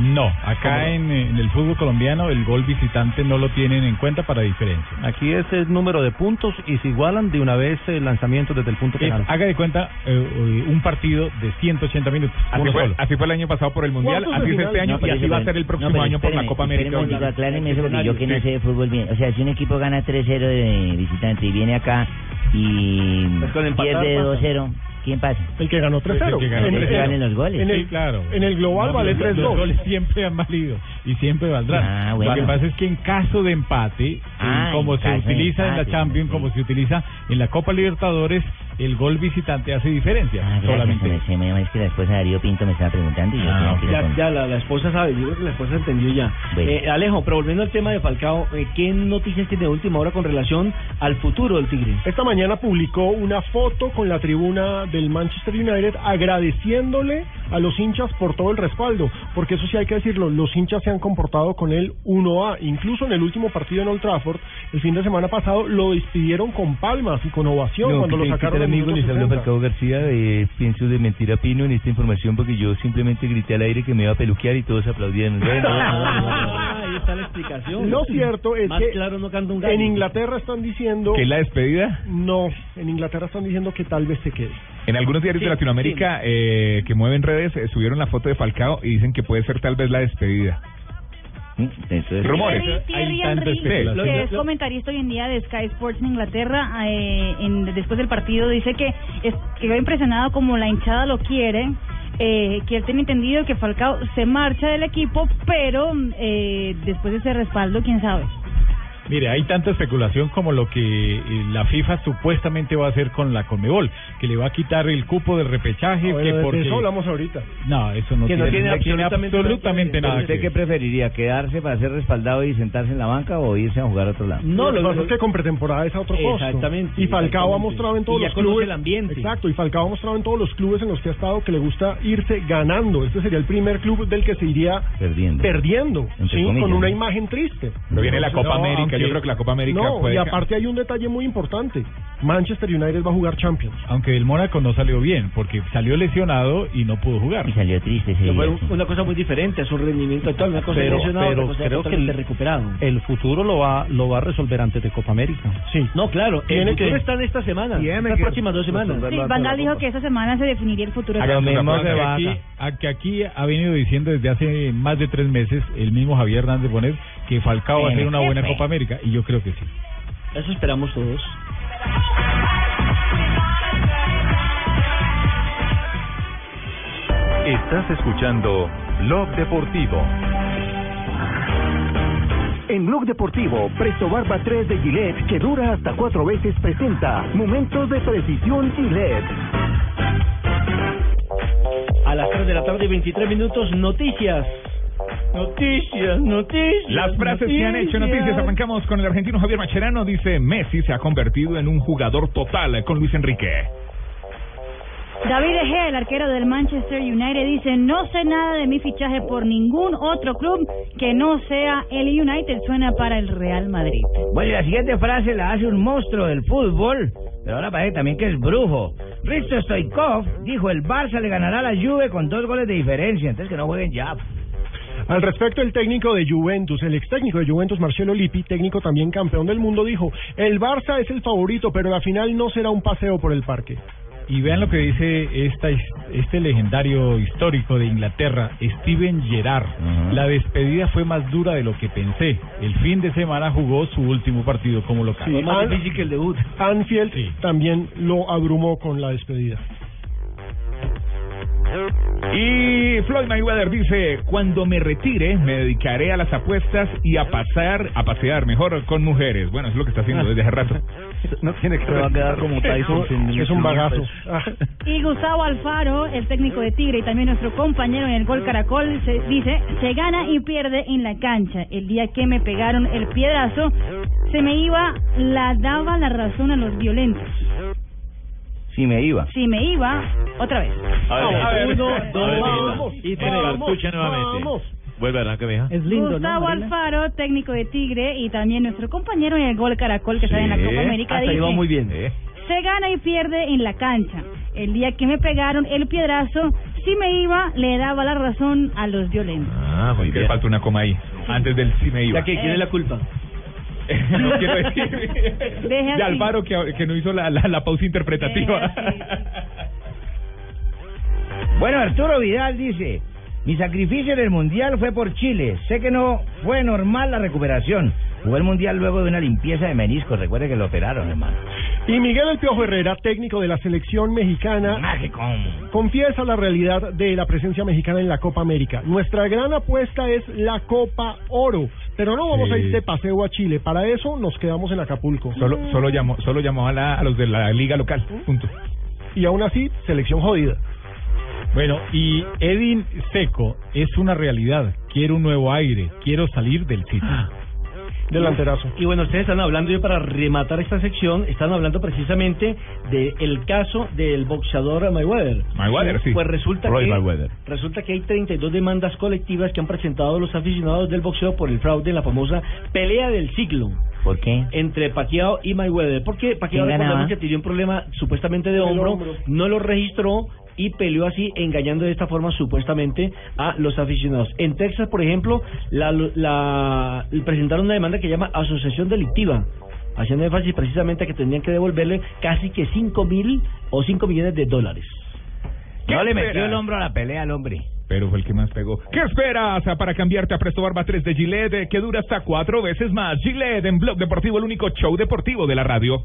No, acá en, en el fútbol colombiano el gol visitante no lo tienen en cuenta para diferencia. Aquí es el número de puntos y se igualan de una vez el lanzamiento desde el punto Es, penal. haga de cuenta eh, eh, un partido de 180 minutos. Así fue, así fue el año pasado por el Mundial, así es final. este año No, y así va a ser el no, próximo pero año por la Copa espéreme América. un acláreme eso porque yo que no sé de fútbol bien. O sea, si un equipo gana 3-0 de visitante y viene acá y Pues pierde pasa. 2-0, ¿quién pasa? El que ganó 3-0. Pues el que ganó En- El que en- los goles. en el- Sí, claro. En el global No, vale los- Los 3-2. goles siempre han valido y siempre valdrán. Ah, bueno. Lo que pasa es que en caso de empate, Ah, como se utiliza en la empate, Champions, sí. como se utiliza en la Copa Libertadores, el gol visitante hace diferencia. Ah, gracias, solamente. me, se me llama, es que la esposa de Darío Pinto me estaba preguntando y yo Ah, Ya, ya la, la esposa sabe, yo creo que la esposa entendió ya. Bueno. Eh, Alejo, pero volviendo al tema de Falcao, eh, ¿qué noticias tiene de última hora con relación al futuro del Tigre? Esta mañana publicó una foto con la tribuna del Manchester United agradeciéndole a los hinchas por todo el respaldo, porque eso sí hay que decirlo, los hinchas se han comportado con él 1A, incluso en el último partido en Old Trafford, el fin de semana pasado lo despidieron con palmas y con ovación cuando lo sacaron amigo, les habla 60. Falcao García. Eh, pienso de mentira Pino en esta información porque yo simplemente grité al aire que me iba a peluquear y todos Ah, ahí está la explicación. Lo cierto es Más que claro no canta un gallo. en Inglaterra están diciendo... ¿Qué es la despedida? No, en Inglaterra están diciendo que tal vez se quede. En algunos diarios Sí, de Latinoamérica eh, que mueven redes eh, subieron la foto de Falcao y dicen que puede ser tal vez la despedida. Rumores. Thierry, Thierry Henry, que es comentarista hoy en día de Sky Sports en Inglaterra, eh, en- después del partido dice que es, quedó impresionado como la hinchada lo quiere, eh, que él tiene entendido que Falcao se marcha del equipo, pero eh, después de ese respaldo, quién sabe. Mire, hay tanta especulación como lo que eh, la FIFA supuestamente va a hacer con la Conmebol, que le va a quitar el cupo del repechaje, Bueno, que de porque eso hablamos ahorita. no, eso no Que no tiene absolutamente, absolutamente nada. que ¿Usted qué preferiría? ¿Quedarse para ser respaldado y sentarse en la banca o irse a jugar a otro lado? No, lo que pasa es que con pretemporada es a otro costo. Exactamente, Y Falcao ha mostrado en todos Y ya los clubes. el ambiente. Exacto, y Falcao ha mostrado en todos los clubes en los que ha estado que le gusta irse ganando. Este sería el primer club del que se iría Perdiendo. perdiendo, Entre ¿sí? comillas, con una ¿no? imagen triste. Pero viene la Copa No, América, yo creo que la Copa América No, puede y aparte hay un detalle muy importante. Manchester United va a jugar Champions. Aunque el Mónaco no salió bien, porque salió lesionado y no pudo jugar. Y salió triste ese día, un- una cosa muy diferente a su rendimiento actual, una cosa Pero, lesionado, pero otra cosa creo que el, recuperado. el futuro lo va, lo va a resolver antes de Copa América. Sí. No, claro, Tiene el futuro que- está en esta semana, que próximas dos semanas. Sí, Van Gaal dijo que esa semana se definiría el futuro. Lo que aquí, a- que aquí ha venido diciendo desde hace más de tres meses el mismo Javier Hernández Bonet que Falcao va a hacer una buena. Copa América y yo creo que sí. Eso esperamos todos. Estás escuchando Blog Deportivo. En Blog Deportivo, Presto Barba 3 de Gillette, que dura hasta cuatro veces, presenta Momentos de Precisión Gillette. A las 3 de la tarde y 23 minutos, noticias. Noticias, noticias. Las frases que han hecho noticias. Arrancamos con el argentino Javier Macherano. Dice, Messi se ha convertido en un jugador total con Luis Enrique. David De Gea, el arquero del Manchester United, dice, no sé nada de mi fichaje por ningún otro club que no sea el United. Suena para el Real Madrid. Bueno, y la siguiente frase la hace un monstruo del fútbol, pero ahora parece también que es brujo. Risto Stoikov dijo, el Barça le ganará a la Juve con dos goles de diferencia, entonces que no jueguen ya. Al respecto, el técnico de Juventus, el ex técnico de Juventus, Marcelo Lippi, técnico también campeón del mundo, dijo, el Barça es el favorito, pero la final no será un paseo por el parque. Y vean lo que dice esta, este legendario histórico de Inglaterra, Steven Gerrard. La despedida fue más dura de lo que pensé. El fin de semana jugó su último partido como local. Sí, An- que el debut. Anfield también lo abrumó con la despedida. Y Floyd Mayweather dice, cuando me retire me dedicaré a las apuestas y a pasar, a pasear mejor con mujeres. Bueno, es lo que está haciendo desde hace rato. No tiene que va a quedar como Tyson. sin- Es un bagazo. Y Gustavo Alfaro, el técnico de Tigre y también nuestro compañero en el gol Caracol, se dice, se gana y pierde en la cancha. El día que me pegaron el piedrazo, se me iba, la daba la razón a los violentos. Si me iba. Si me iba, otra vez. A ver, A ver, uno, a ver, dos, vamos, y tres. vamos, Escucha nuevamente. vamos. Vuelve a arrancar, mija. Es lindo, Gustavo ¿no? Alfaro, técnico de Tigre y también nuestro compañero en el gol Caracol que está en la Copa América, Hasta ahí dice, va muy bien. se gana y pierde en la cancha. El día que me pegaron el piedrazo, si me iba, le daba la razón a los violentos. Ah, muy bien. falta una coma ahí, antes del sí me iba. Ya que, ¿quién es la culpa? no quiero decir. Deje De así. Alvaro que, que no hizo la, la, la pausa interpretativa. Bueno, Arturo Vidal dice, mi sacrificio en el Mundial fue por Chile. Sé que no fue normal la recuperación. Jugó el Mundial luego de una limpieza de meniscos. Recuerde que lo operaron, hermano. Y Miguel El Piojo Herrera, técnico de la selección mexicana, confiesa la realidad de la presencia mexicana en la Copa América. Nuestra gran apuesta es la Copa Oro, pero no vamos Sí. a ir de paseo a Chile. Para eso nos quedamos en Acapulco. Solo, solo llamó, solo llamó a, la- a los de la liga local. Punto. Y aún así, selección jodida. Bueno, y Edin Seco es una realidad. Quiero un nuevo aire. Quiero salir del sitio. Delanterazo. Y bueno, ustedes están hablando, yo para rematar esta sección, están hablando precisamente del caso del boxeador Mayweather. Mayweather, sí. Pues resulta Roy que Mayweather. resulta que hay 32 demandas colectivas que han presentado los aficionados del boxeo por el fraude en la famosa pelea del siglo. ¿Por qué? Entre Pacquiao y Mayweather. Porque recordemos que tenía un problema supuestamente de hombro, hombro. no lo registró y peleó así, engañando de esta forma supuestamente a los aficionados. En Texas, por ejemplo, la, la, presentaron una demanda que se llama asociación delictiva, haciendo énfasis precisamente a que tendrían que devolverle casi que 5 mil o 5 millones de dólares. No le metió esperas? el hombro a la pelea al hombre. Pero fue el que más pegó. ¿Qué esperas para cambiarte a Presto Barba 3 de Gillette, eh, que dura hasta cuatro veces más? Gillette en Blog Deportivo, el único show deportivo de la radio.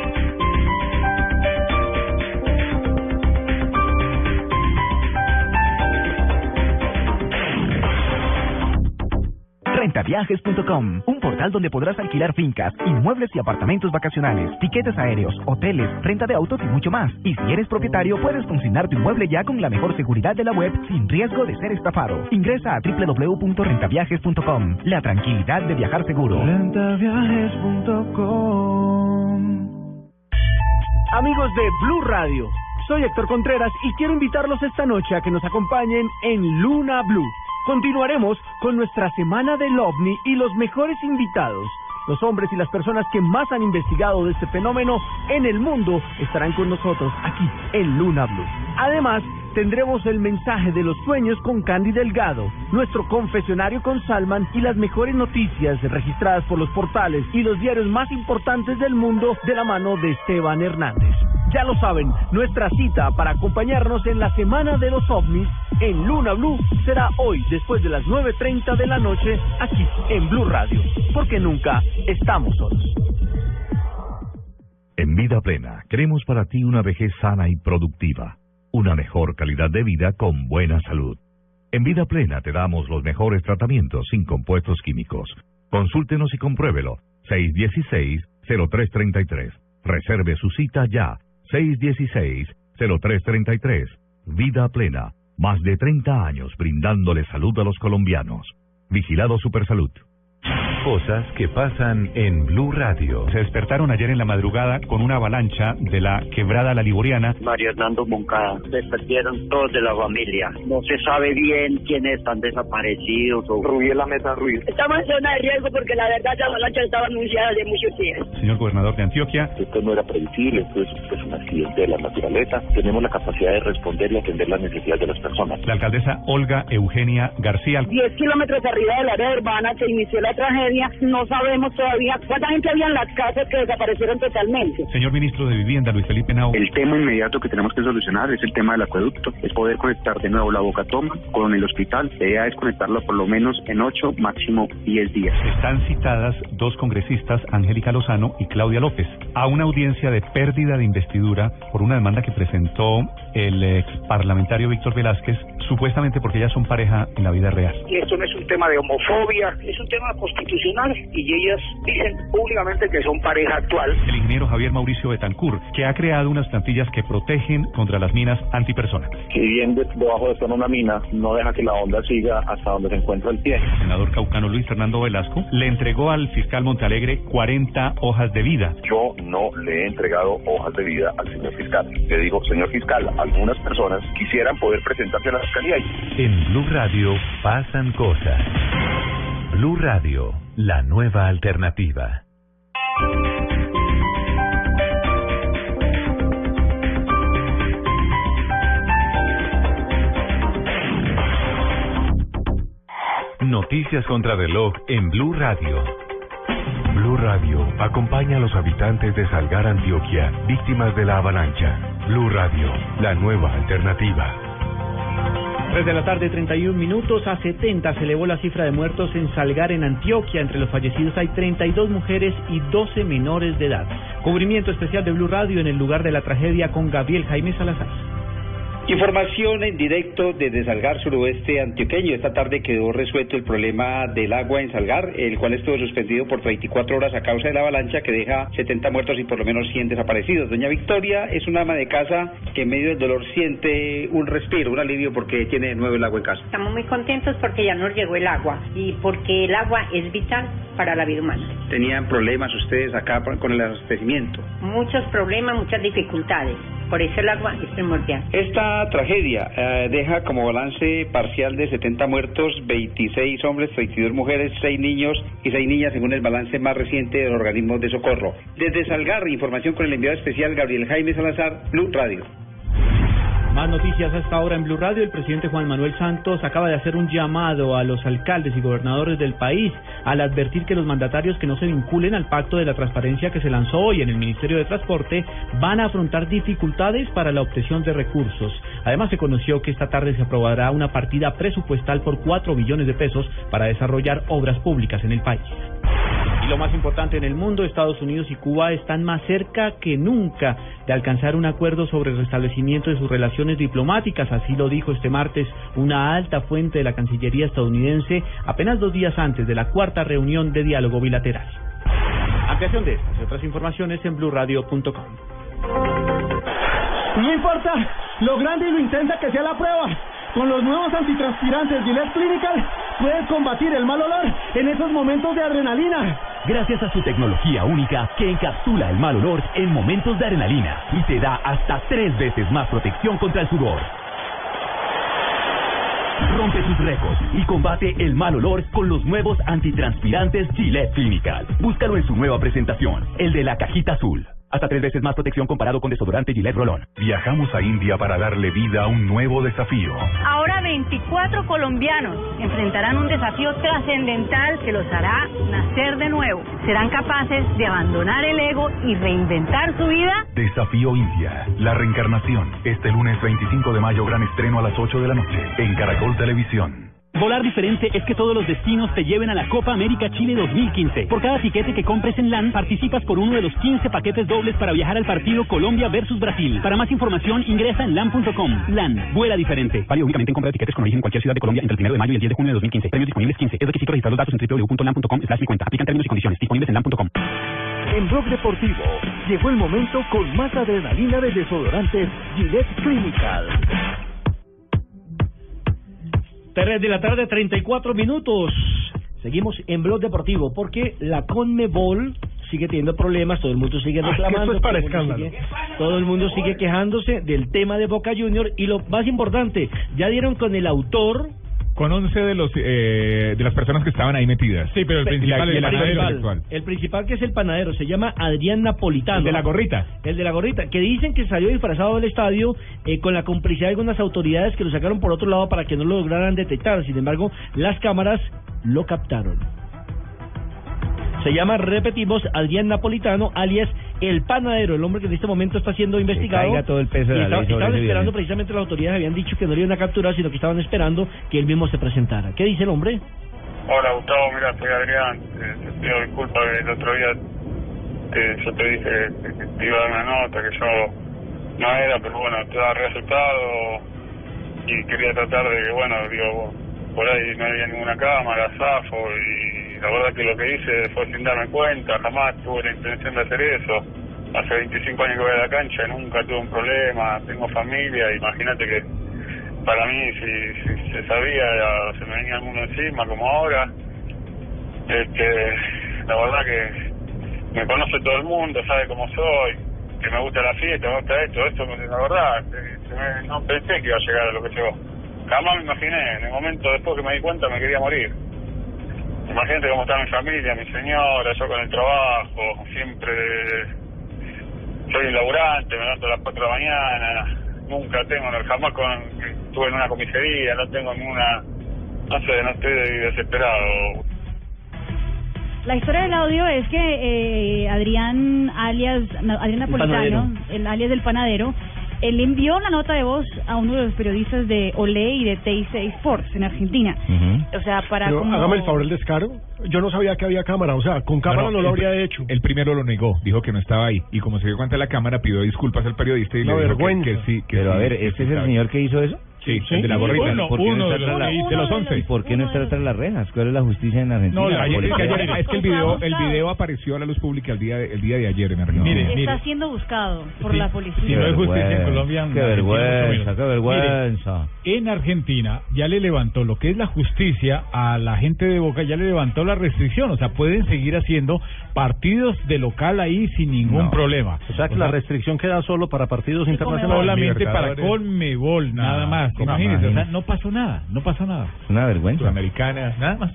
Rentaviajes.com, un portal donde podrás alquilar fincas, inmuebles y apartamentos vacacionales, tiquetes aéreos, hoteles, renta de autos y mucho más. Y si eres propietario, puedes consignar tu inmueble ya con la mejor seguridad de la web sin riesgo de ser estafado. Ingresa a www.rentaviajes.com. La tranquilidad de viajar seguro. Amigos de Blue Radio, soy Héctor Contreras y quiero invitarlos esta noche a que nos acompañen en Luna Blue. Continuaremos con nuestra semana del ovni y los mejores invitados. Los hombres y las personas que más han investigado de este fenómeno en el mundo estarán con nosotros aquí en Luna Blue. Además, tendremos el mensaje de los sueños con Candy Delgado, nuestro confesionario con Salman y las mejores noticias registradas por los portales y los diarios más importantes del mundo de la mano de Esteban Hernández. Ya lo saben, nuestra cita para acompañarnos en la Semana de los OVNIs en Luna Blue será hoy después de las 9.30 de la noche aquí en Blue Radio, porque nunca estamos solos. En Vida Plena, queremos para ti una vejez sana y productiva, una mejor calidad de vida con buena salud. En Vida Plena te damos los mejores tratamientos sin compuestos químicos. Consúltenos y compruébelo. 616-0333. Reserve su cita ya. 616-0333. Vida Plena. Más de 30 años brindándole salud a los colombianos. Vigilado Supersalud. Cosas que pasan en Blue Radio. Se despertaron ayer en la madrugada con una avalancha de la quebrada La Liboriana. Mario Hernando Moncada. Se perdieron todos de la familia. No se sabe bien quiénes están desaparecidos. O... la Meta Ruiz. Estamos en zona de riesgo porque la verdad la avalancha estaba anunciada hace muchos días. Señor gobernador de Antioquia. Esto no era previsible, esto es, esto es un accidente de la naturaleza. Tenemos la capacidad de responder y atender las necesidades de las personas. La alcaldesa Olga Eugenia García. 10 kilómetros arriba del área urbana se inició la tragedia no sabemos todavía cuánta gente había en las casas que desaparecieron totalmente. Señor ministro de Vivienda, Luis Felipe Nao. El tema inmediato que tenemos que solucionar es el tema del acueducto, es poder conectar de nuevo la Boca Toma con el hospital. La idea es conectarlo por lo menos en 8, máximo 10 días. Están citadas dos congresistas, Angélica Lozano y Claudia López, a una audiencia de pérdida de investidura por una demanda que presentó el ex parlamentario Víctor Velázquez, supuestamente porque ellas son pareja en la vida real. Y esto no es un tema de homofobia, es un tema constitucional y ellas dicen públicamente que son pareja actual. El ingeniero Javier Mauricio Betancourt, que ha creado unas plantillas que protegen contra las minas antipersonas. Que bien debajo de una mina no deja que la onda siga hasta donde se encuentra el pie. El senador caucano Luis Fernando Velasco le entregó al fiscal Montalegre 40 hojas de vida. Yo no le he entregado hojas de vida al señor fiscal. Le digo, señor fiscal, algunas personas quisieran poder presentarse a la fiscalía. En Blue Radio pasan cosas. Blue Radio, la nueva alternativa. Noticias contra reloj en Blue Radio. Blue Radio acompaña a los habitantes de Salgar, Antioquia, víctimas de la avalancha. Blue Radio, la nueva alternativa. 3 de la tarde, 31 minutos. A 70 se elevó la cifra de muertos en Salgar, en Antioquia. Entre los fallecidos hay 32 mujeres y 12 menores de edad. Cubrimiento especial de Blue Radio en el lugar de la tragedia con Gabriel Jaime Salazar. Información en directo desde Salgar, suroeste antioqueño. Esta tarde quedó resuelto el problema del agua en Salgar, el cual estuvo suspendido por 24 horas a causa de la avalancha que deja 70 muertos y por lo menos 100 desaparecidos. Doña Victoria es una ama de casa que en medio del dolor siente un respiro, un alivio porque tiene de nuevo el agua en casa. Estamos muy contentos porque ya nos llegó el agua y porque el agua es vital para la vida humana. ¿Tenían problemas ustedes acá con el abastecimiento? Muchos problemas, muchas dificultades. Por eso el agua es primordial. Esta tragedia eh, deja como balance parcial de 70 muertos, 26 hombres, 32 mujeres, 6 niños y 6 niñas según el balance más reciente del organismo de socorro. Desde Salgar, información con el enviado especial Gabriel Jaime Salazar, Blue Radio. Más noticias hasta ahora en Blue Radio. El presidente Juan Manuel Santos acaba de hacer un llamado a los alcaldes y gobernadores del país al advertir que los mandatarios que no se vinculen al pacto de la transparencia que se lanzó hoy en el Ministerio de Transporte van a afrontar dificultades para la obtención de recursos. Además, se conoció que esta tarde se aprobará una partida presupuestal por 4 billones de pesos para desarrollar obras públicas en el país. Lo más importante en el mundo, Estados Unidos y Cuba están más cerca que nunca de alcanzar un acuerdo sobre el restablecimiento de sus relaciones diplomáticas, así lo dijo este martes una alta fuente de la Cancillería estadounidense apenas dos días antes de la cuarta reunión de diálogo bilateral. Ampliación de estas y otras informaciones en blurradio.com. No importa lo grande y lo intensa que sea la prueba. Con los nuevos antitranspirantes Gillette Clinical puedes combatir el mal olor en esos momentos de adrenalina. Gracias a su tecnología única que encapsula el mal olor en momentos de adrenalina y te da hasta tres veces más protección contra el sudor. Rompe sus récords y combate el mal olor con los nuevos antitranspirantes Gillette Clinical. Búscalo en su nueva presentación, el de la cajita azul. Hasta tres veces más protección comparado con desodorante Gillette Rolón. Viajamos a India para darle vida a un nuevo desafío. Ahora 24 colombianos enfrentarán un desafío trascendental que los hará nacer de nuevo. Serán capaces de abandonar el ego y reinventar su vida. Desafío India, la reencarnación. Este lunes 25 de mayo, gran estreno a las 8 de la noche en Caracol Televisión. Volar diferente es que todos los destinos te lleven a la Copa América Chile 2015. Por cada tiquete que compres en LAN, participas por uno de los 15 paquetes dobles para viajar al partido Colombia versus Brasil. Para más información, ingresa en LAN.com. LAN, vuela diferente. Válido únicamente en compra de tiquetes con origen en cualquier ciudad de Colombia entre el 1 de mayo y el 10 de junio de 2015. Premios disponibles 15. Es requisito registrar los datos en www.lan.com slash cuenta. Aplican términos y condiciones. Disponibles en LAN.com. En Blog Deportivo llegó el momento con más adrenalina de desodorantes Gillette Clinical. 3 de la tarde, 34 minutos. Seguimos en Blog Deportivo porque la Conmebol sigue teniendo problemas, todo el mundo sigue Ah, reclamando. esto es para todo el sigue- todo el mundo sigue quejándose del tema de Boca Junior y lo más importante, ya dieron con el autor Con 11 de los eh, de las personas que estaban ahí metidas. Sí, pero el principal, el principal que es el panadero, se llama Adrián Napolitano. El de la gorrita. El de la gorrita, que dicen que salió disfrazado del estadio eh, con la complicidad de algunas autoridades que lo sacaron por otro lado para que no lo lograran detectar. Sin embargo, las cámaras lo captaron. Se llama, repetimos, Adrián Napolitano, alias el panadero, el hombre que en este momento está siendo investigado. caiga todo el peso de Y la estaba- ley Estaban esperando, precisamente las autoridades habían dicho que no le iban a capturar, sino que estaban esperando que él mismo se presentara. ¿Qué dice el hombre? Hola Gustavo, mira, soy Adrián. Eh, te pido disculpas que el otro día te- yo te dije que te iba a dar una nota, que yo no era, pero bueno, estaba re asustado y quería tratar de que, bueno, digo, por ahí no había ninguna cámara, zafo y la verdad que lo que hice fue sin darme cuenta, jamás tuve la intención de hacer eso. Hace 25 años que voy a la cancha nunca tuve un problema, tengo familia, imagínate que para mí si, si se sabía se me venía el mundo encima como ahora. Este la verdad que me conoce todo el mundo sabe cómo soy que me gusta la fiesta me gusta esto esto la verdad eh, se me- no pensé que iba a llegar a lo que llegó. Jamás me imaginé en el momento después que me di cuenta me quería morir imagínate cómo está mi familia mi señora yo con el trabajo siempre soy un laburante me levanto a las 4 de la mañana nunca tengo jamás con estuve en una comisaría no tengo ninguna no sé no estoy desesperado. La historia del audio es que eh, Adrián, alias Adrián Napolitano, el alias del panadero, él envió una nota de voz a uno de los periodistas de Olé y de TIC Sports en Argentina. O sea, para Pero como... hágame el favor el descaro. Yo no sabía que había cámara, o sea, con cámara no, lo habría hecho. El primero lo negó, dijo que no estaba ahí. Y como se dio cuenta de la cámara, pidió disculpas al periodista y le dijo que- vergüenza. que, sí. Que Pero a ver, ¿este es el señor que hizo eso? Sí, el de la gorrita. ¿Y por qué no está tras la- ¿Y por qué no está tras las rejas? ¿Cuál es la justicia en Argentina? No, La ayer- es, que ayer- es que el video, el video apareció a la luz pública el día de, el día de ayer en Argentina. está siendo buscado por Sí, la policía. Si no hay justicia en Colombia, Qué vergüenza, qué vergüenza. Mire, en Argentina ya le levantó lo que es la justicia a la gente de Boca, ya le levantó la restricción, o sea, pueden seguir haciendo partidos de local ahí sin ningún problema. O sea que la restricción queda solo para partidos internacionales. solamente para. Conmebol, nada más. ¿Cómo Imagínense, o sea, imagínese? no pasó nada, no pasó nada. Es una vergüenza. Sudamericana, nada más.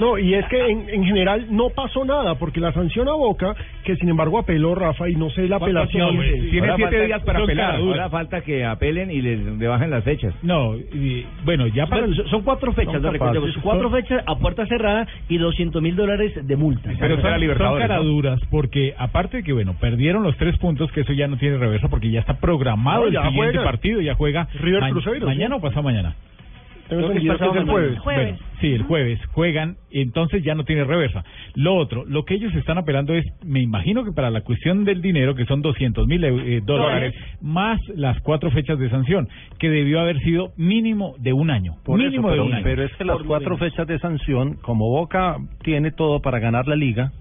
No, y es que en, en general no pasó nada, porque la sanción a Boca, que sin embargo apeló Rafa y no sé la apelación. Ahora falta- Ahora falta que apelen y les le bajen las fechas. No, y, bueno, ya para... Son cuatro fechas, no recordemos. Cuatro Son- fechas a puerta cerrada y 200 mil dólares de multa. Pero son, son caraduras porque aparte de que bueno perdieron los tres puntos que eso ya no tiene reversa porque ya está programado No, el siguiente partido ya juega River ma- Cruzeiro, mañana sí. o pasado mañana Es el pasado jueves. Bueno, sí el jueves. Juegan entonces ya no tiene reversa. Lo otro lo que ellos están apelando es me imagino que para la cuestión del dinero que son 200 mil eh, dólares más las cuatro fechas de sanción que debió haber sido mínimo de un año. Por eso, mínimo pero, de un año. pero es que las cuatro fechas de sanción, como Boca tiene todo para ganar la liga,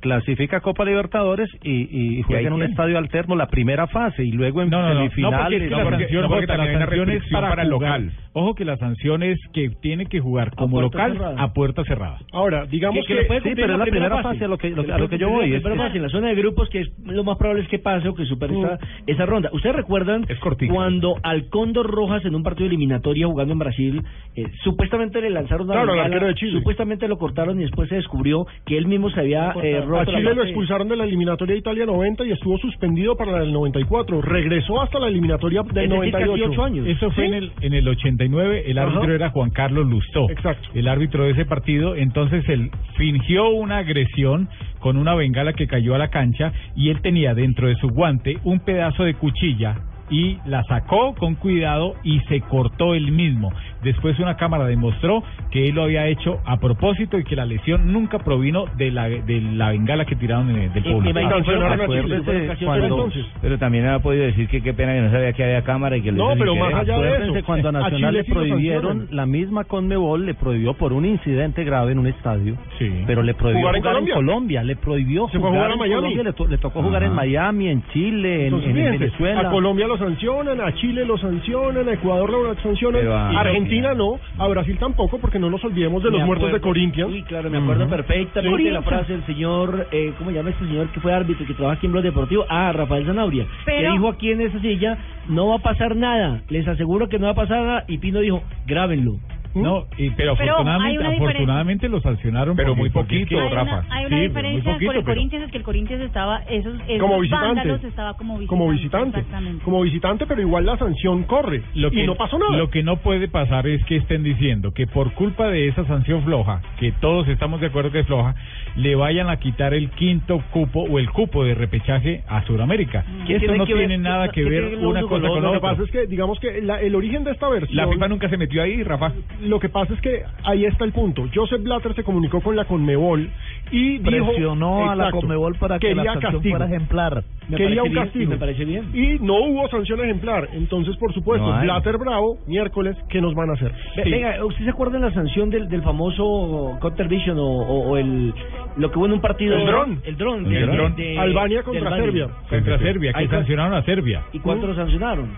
clasifica a Copa Libertadores y, y juega en un tiene. estadio alterno la primera fase y luego en No, no, no, no, semifinales. porque es que la sanción, no, porque la es para, para el jugar. local. Ojo que la sanción es que tiene que jugar como local cerrada. a puerta cerrada. Ahora, digamos que, lo puede sí, pero en es la primera fase a lo que- lo- Que a lo que yo voy, es que- fase, en la zona de grupos, que es lo más probable es que pase o que supere esa, esa ronda. ¿Ustedes recuerdan cuando al Cóndor Rojas en un partido eliminatorio jugando en Brasil, eh, supuestamente le lanzaron una Claro, al bengala, arquero de Chile. supuestamente lo cortaron y después se descubrió que él mismo se había eh, A Chile lo expulsaron de la eliminatoria de Italia 90 y estuvo suspendido para la del 94. Regresó hasta la eliminatoria del 98. años. Eso fue ¿Sí? en el en el 89, el árbitro Ajá. era Juan Carlos Lustó. Exacto. El árbitro de ese partido, entonces él fingió una agresión con una bengala que cayó a la cancha y él tenía dentro de su guante un pedazo de cuchilla y la sacó con cuidado y se cortó él mismo. Después una cámara demostró que él lo había hecho a propósito y que la lesión nunca provino de la de la bengala que tiraron en el- del cuando- Pero también ha podido decir que qué pena que no sabía que había cámara y que lo No, pero más allá de eso, cuando a Nacional le sí prohibieron, la misma Conmebol le prohibió por un incidente grave en un estadio, pero le prohibió ¿Jugar jugar, en en, Colombia? le prohibió ¿Se jugar a en Miami? Colombia, le, to- le tocó jugar en. Miami, en Chile, en, Entonces, en Venezuela. a Colombia lo sancionan, a Chile lo sancionan, a Ecuador lo sancionan, a- a Argentina no, a Brasil tampoco, porque no nos olvidemos de Me los muertos de Corinthians. Sí, claro, me acuerdo perfectamente de la frase del señor, eh, ¿cómo llama este señor que fue árbitro que trabaja aquí en Blog Deportivo? Ah, Rafael Zanabria, que dijo aquí en esa silla, no va a pasar nada, les aseguro que no va a pasar nada, y Pino dijo, grábenlo. No, y, pero, Pero afortunadamente, afortunadamente lo sancionaron. Pero muy poquito, Hay una, hay una Sí, diferencia poquito, por el pero- Corinthians es que el Corinthians estaba esos, esos como visitante. vándalos estaba como visitante. como visitante, Exactamente. como visitante, pero igual la sanción corre Lo que, y no pasó nada. Lo que no puede pasar es que estén diciendo que por culpa de esa sanción floja, que todos estamos de acuerdo que es floja, le vayan a quitar el quinto cupo o el cupo de repechaje a Sudamérica. ¿Qué Esto tiene no que ver- tiene nada qué- que ver una con cosa lo con otro? la Lo que otra. pasa es que, digamos que la- el origen de esta versión... La FIFA nunca se metió ahí, Rafa. Lo que pasa es que ahí está el punto. Joseph Blatter se comunicó con la Conmebol y dijo... Presionó a la Conmebol para que la sanción castigo. fuera ejemplar. Me quería un bien, castigo. y me parece bien. Y no hubo sanción ejemplar. Entonces, por supuesto, No. Blatter bravo, miércoles, ¿qué nos van a hacer? Sí. Venga, ¿usted se acuerda de la sanción del, del famoso Counter Vision o, o- o el lo que hubo en un partido? El dron. El dron. De- de- Albania contra Albania. Serbia. Contra Serbia, que sancionaron a Serbia. ¿Y cuánto lo sancionaron?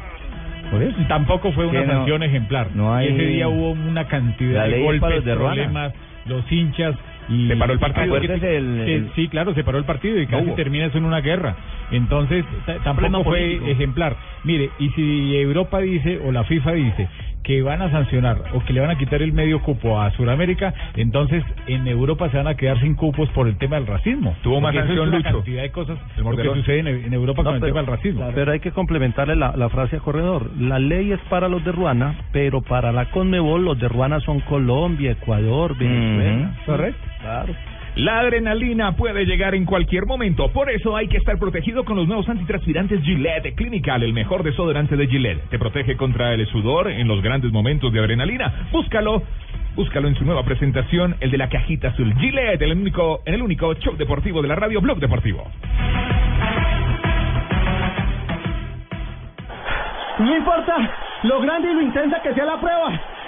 Tampoco fue una no- sanción ejemplar. no hay- ese día hubo una cantidad de golpes, de problemas, los hinchas y Se paró el partido. que- el- sí, claro, se paró el partido y No casi hubo. termina eso en una guerra. Entonces, tampoco fue político. ejemplar. Mire, y si Europa dice o la FIFA dice que van a sancionar o que le van a quitar el medio cupo a Sudamérica, entonces en Europa se van a quedar sin cupos por el tema del racismo. Tuvo más sanción, una Lucho. cantidad de cosas lo que sucede en, en Europa No, con el tema del racismo. Pero hay que complementarle la, la frase a Corredor. La ley es para los de Ruana, pero para la Conmebol los de Ruana son Colombia, Ecuador, Venezuela. Correcto. Claro. La adrenalina puede llegar en cualquier momento, por eso hay que estar protegido con los nuevos antitranspirantes Gillette Clinical, el mejor desodorante de Gillette. Te protege contra el sudor en los grandes momentos de adrenalina. Búscalo, búscalo en su nueva presentación, el de la cajita azul. Gillette, el único, en el único show deportivo de la radio Blog Deportivo. No importa lo grande y lo intensa que sea la prueba.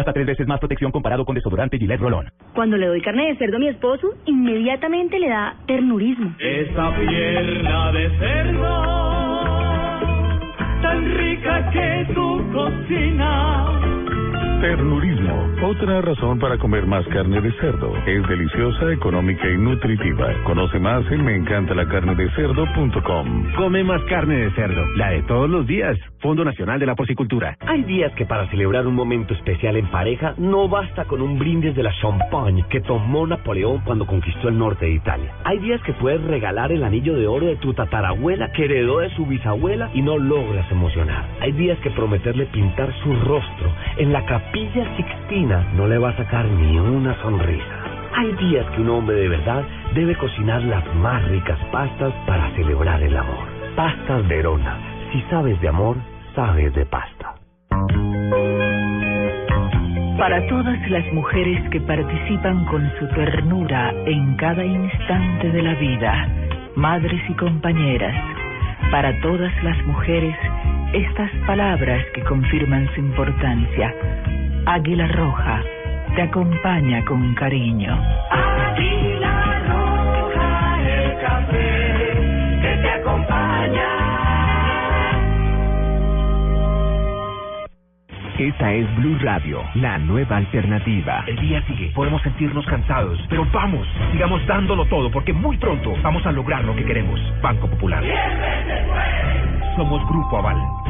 Hasta tres veces más protección comparado con desodorante Gillette Rolón. Cuando le doy carne de cerdo a mi esposo, inmediatamente le da ternurismo. Esa pierna de cerdo, tan rica que tu cocina. Ternurismo, otra razón para comer más carne de cerdo. Es deliciosa, económica y nutritiva. Conoce más en meencantalacarnedecerdo.com. Come más carne de cerdo, la de todos los días. Fondo Nacional de la Porcicultura. Hay días que para celebrar un momento especial en pareja no basta con un brindis de la champagne que tomó Napoleón cuando conquistó el norte de Italia. Hay días que puedes regalar el anillo de oro de tu tatarabuela que heredó de su bisabuela y no logras emocionar. Hay días que prometerle pintar su rostro en la capilla sixtina no le va a sacar ni una sonrisa. Hay días que un hombre de verdad debe cocinar las más ricas pastas para celebrar el amor. Pastas Verona. Si sabes de amor, sabes de pasta. Para todas las mujeres que participan con su ternura en cada instante de la vida, madres y compañeras, para todas las mujeres, estas palabras que confirman su importancia. Águila Roja te acompaña con cariño. Esta es Blue Radio, la nueva alternativa. El día sigue, podemos sentirnos cansados, pero vamos, sigamos dándolo todo porque muy pronto vamos a lograr lo que queremos. Banco Popular. Somos Grupo Aval.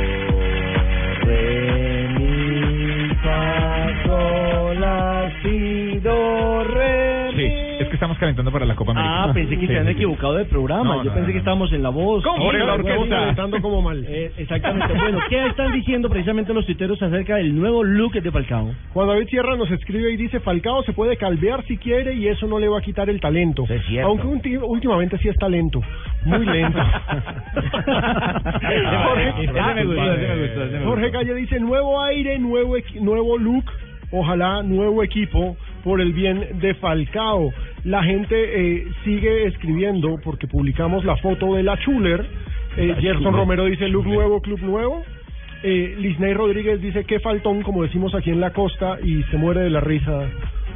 calentando para la Copa América. Ah, pensé que Sí, se habían sí, sí. equivocado de programa. No, Yo no, pensé no. que estábamos en La Voz. ¿Cómo? Oiga, la orquesta. calentando como mal. Eh, exactamente. Bueno, ¿qué están diciendo precisamente los tuiteros acerca del nuevo look de Falcao? Juan David Sierra nos escribe y dice, Falcao se puede calvear si quiere y eso no le va a quitar el talento. cierto. Aunque últimamente sí es talento. Muy lento. Jorge. Calle dice, nuevo aire, nuevo, equi- nuevo look, ojalá nuevo equipo por el bien de Falcao. La gente eh, sigue escribiendo porque publicamos la foto de la Chuler. Eh, La Gerson Chuler. Romero dice, look nuevo, club nuevo. Eh, Lisney Rodríguez dice que faltón, como decimos aquí en la costa, y se muere de la risa.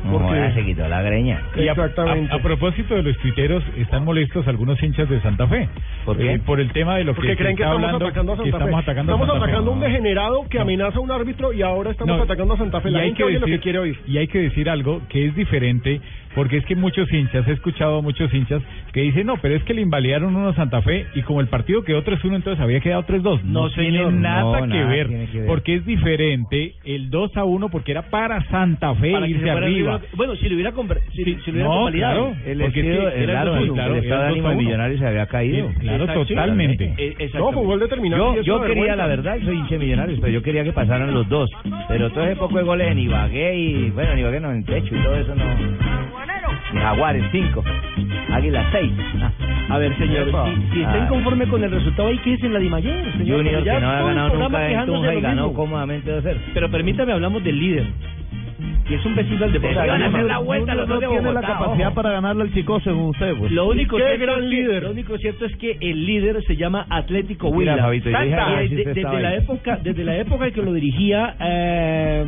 Joder, se quitó la greña. Y a, Exactamente. a- a propósito de los tuiteros, están molestos algunos hinchas de Santa Fe. ¿Por qué? Eh, por el tema de lo Porque que creen se que está estamos hablando, atacando a que Santa estamos Fe. atacando a estamos Santa Fe. atacando a un No. degenerado que amenaza a un árbitro y ahora estamos No, atacando a Santa Fe. La y hay gente oye lo que decir- quiere oír. Y hay que decir algo que es diferente, porque es que muchos hinchas, he escuchado a muchos hinchas que dicen, no, pero es que le invalidaron uno a Santa Fe y como el partido quedó 3-1, entonces había quedado 3-2. No, No, tiene señor, nada, no, que, nada ver, tiene que ver. porque es diferente el 2-1 porque era para Santa Fe Para irse arriba. Bueno, si lo hubiera, si, si lo hubiera No, convalidado. claro, El porque era claro, claro, estado de ánimo del 2-1. millonario se había caído. Sí, claro, Exacto, totalmente. Eh, No, fútbol determinante. y Yo, yo quería, la verdad, soy hincha de millonarios, pero yo quería que pasaran los dos. Pero todo ese poco de goles en Ibagué y, bueno, en Ibagué no, en techo y todo eso no. Jaguares, cinco. Águila, seis. Ah. A ver, señor, Epa. si, si está Ah. inconforme con el resultado, ahí que es en la Dimayer, señor. Junior, que no ha ganado nunca en Tunja de y ganó mismo. cómodamente 2-0. Pero permítame, hablamos del líder. Que es un vecino del deporte. van a hacer la vuelta los dos de Bogotá, ojo. para ganarle al chico según usted. Pues. Lo único, Qué cierto gran es que, líder. lo único cierto es que el líder se llama Atlético Huila. Y desde la época, desde la época que lo dirigía eh,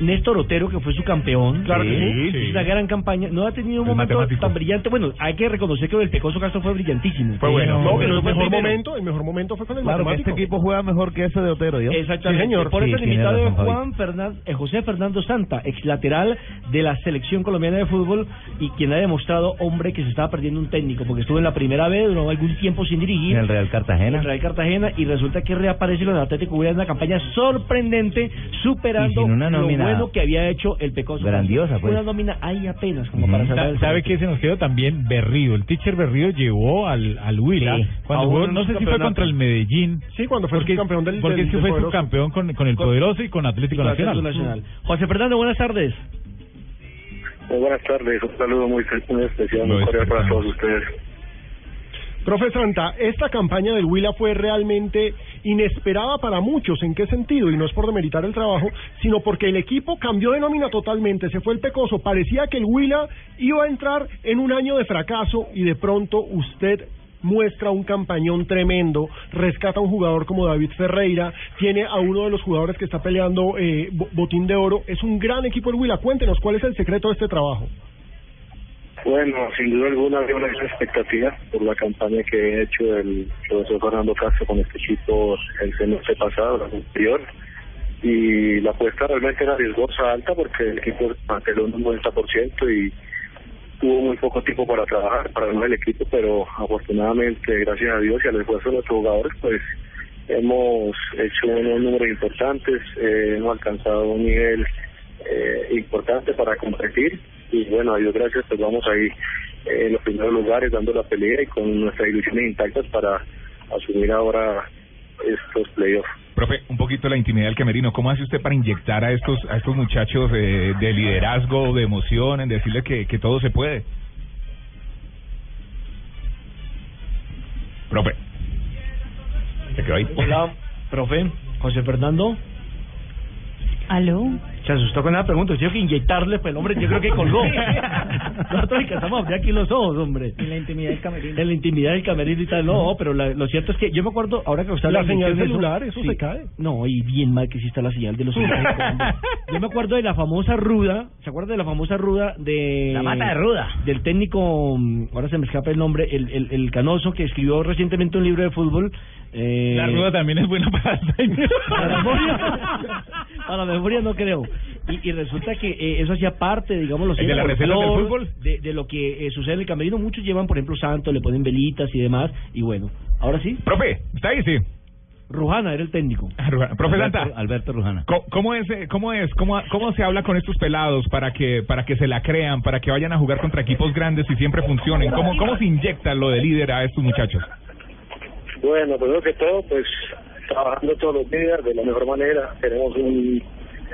Néstor Otero, que fue su campeón. Claro que Sí, una gran campaña. No ha tenido un El momento matemático. tan brillante. Bueno, hay que reconocer que el Pecoso Castro fue brillantísimo. Fue bueno. No, Pero el mejor primero. momento, el mejor momento fue con el Claro que matemático. este equipo juega mejor que ese de Otero, ¿yo? Exactamente. Sí, señor. Por eso el tiene invitado es. Juan eh, José Fernando Ex lateral de la selección colombiana de fútbol y quien ha demostrado, hombre, que se estaba perdiendo un técnico, porque estuvo en la primera vez, duró algún tiempo sin dirigir. En el Real en Cartagena. el Real Cartagena y resulta que reaparece con el Atlético Huila en una campaña sorprendente, superando una lo bueno que había hecho el Pecoso. grandiosa, pues. Una nómina ahí apenas, como para Ujú. salvar Sa- el ¿Sabe qué se nos quedó también? Berrío. El teacher Berrío llevó al, al Huila Sí. cuando jugó, no sé si fue contra el Medellín. Sí, cuando fue Porque, campeón del porque del- es que del fue subcampeón con, con el Poderoso y con Atlético Con Atlético Nacional. Nacional. José Fernando, buenas tardes. Muy buenas tardes, un saludo muy, muy especial, muy cordial para todos ustedes. Profe Santa, esta campaña del Huila fue realmente inesperada para muchos. ¿En qué sentido? Y no es por demeritar el trabajo, sino porque el equipo cambió de nómina totalmente. Se fue el Pecoso. Parecía que el Huila iba a entrar en un año de fracaso y de pronto usted muestra un campañón tremendo, rescata a un jugador como David Ferreira, tiene a uno de los jugadores que está peleando eh, bo- botín de oro. Es un gran equipo el Huila. Cuéntenos cuál es el secreto de este trabajo. Bueno, sin duda alguna había una gran expectativa por la campaña que he hecho el profesor Fernando Castro con este equipo el semestre pasado, el anterior. Y la apuesta realmente era riesgosa, alta, porque el equipo mantuvo un 90% y tuvo muy poco tiempo para trabajar, para armar el equipo, pero afortunadamente, gracias a Dios y al esfuerzo de nuestros jugadores, pues hemos hecho unos números importantes, eh, hemos alcanzado un nivel eh, importante para competir y bueno, a Dios gracias, pues vamos ahí eh, en los primeros lugares dando la pelea y con nuestras ilusiones intactas para asumir ahora estos playoffs. Profe, un poquito la intimidad del camerino. ¿Cómo hace usted para inyectar a estos a estos muchachos eh, de liderazgo, de emoción, en decirles que, que todo se puede? Profe. Se quedó ahí. Hola, profe. José Fernando. ¿Aló? Se asustó con esa pregunta. Tengo que inyectarle, pues el hombre yo creo que colgó. Nosotros alcanzamos a abrir aquí los ojos, hombre. En la intimidad del camerino. En la intimidad del camerino y tal. No, pero la- lo cierto es que yo me acuerdo, ahora que usted La habla de señal de celular, eso se cae. No, y bien mal que sí está la señal de los celulares. Yo me acuerdo de la famosa ruda, ¿se acuerda de la famosa ruda de... La mata de ruda. Del técnico, mm, ahora se me escapa el nombre, el, el, el canoso que escribió recientemente un libro de fútbol. eh, La ruda también es buena para Alzheimer. para la memoria, para la memoria no creo. Y, y resulta que eh, eso hacía parte, digamos, ¿El de la receta del fútbol? De, de lo que eh, sucede en el camerino. Muchos llevan, por ejemplo, santo, le ponen velitas y demás. Y bueno, ahora sí. Profe, ¿está ahí? Sí. Rujana era el técnico. Profe Santa. Alberto Rujana. ¿Cómo, cómo es, eh, cómo es, cómo, cómo se habla con estos pelados para que, para que se la crean, para que vayan a jugar contra equipos grandes y siempre funcionen? ¿Cómo, cómo se inyecta lo de líder a estos muchachos? Bueno, primero que todo, pues trabajando todos los días de la mejor manera. Tenemos un,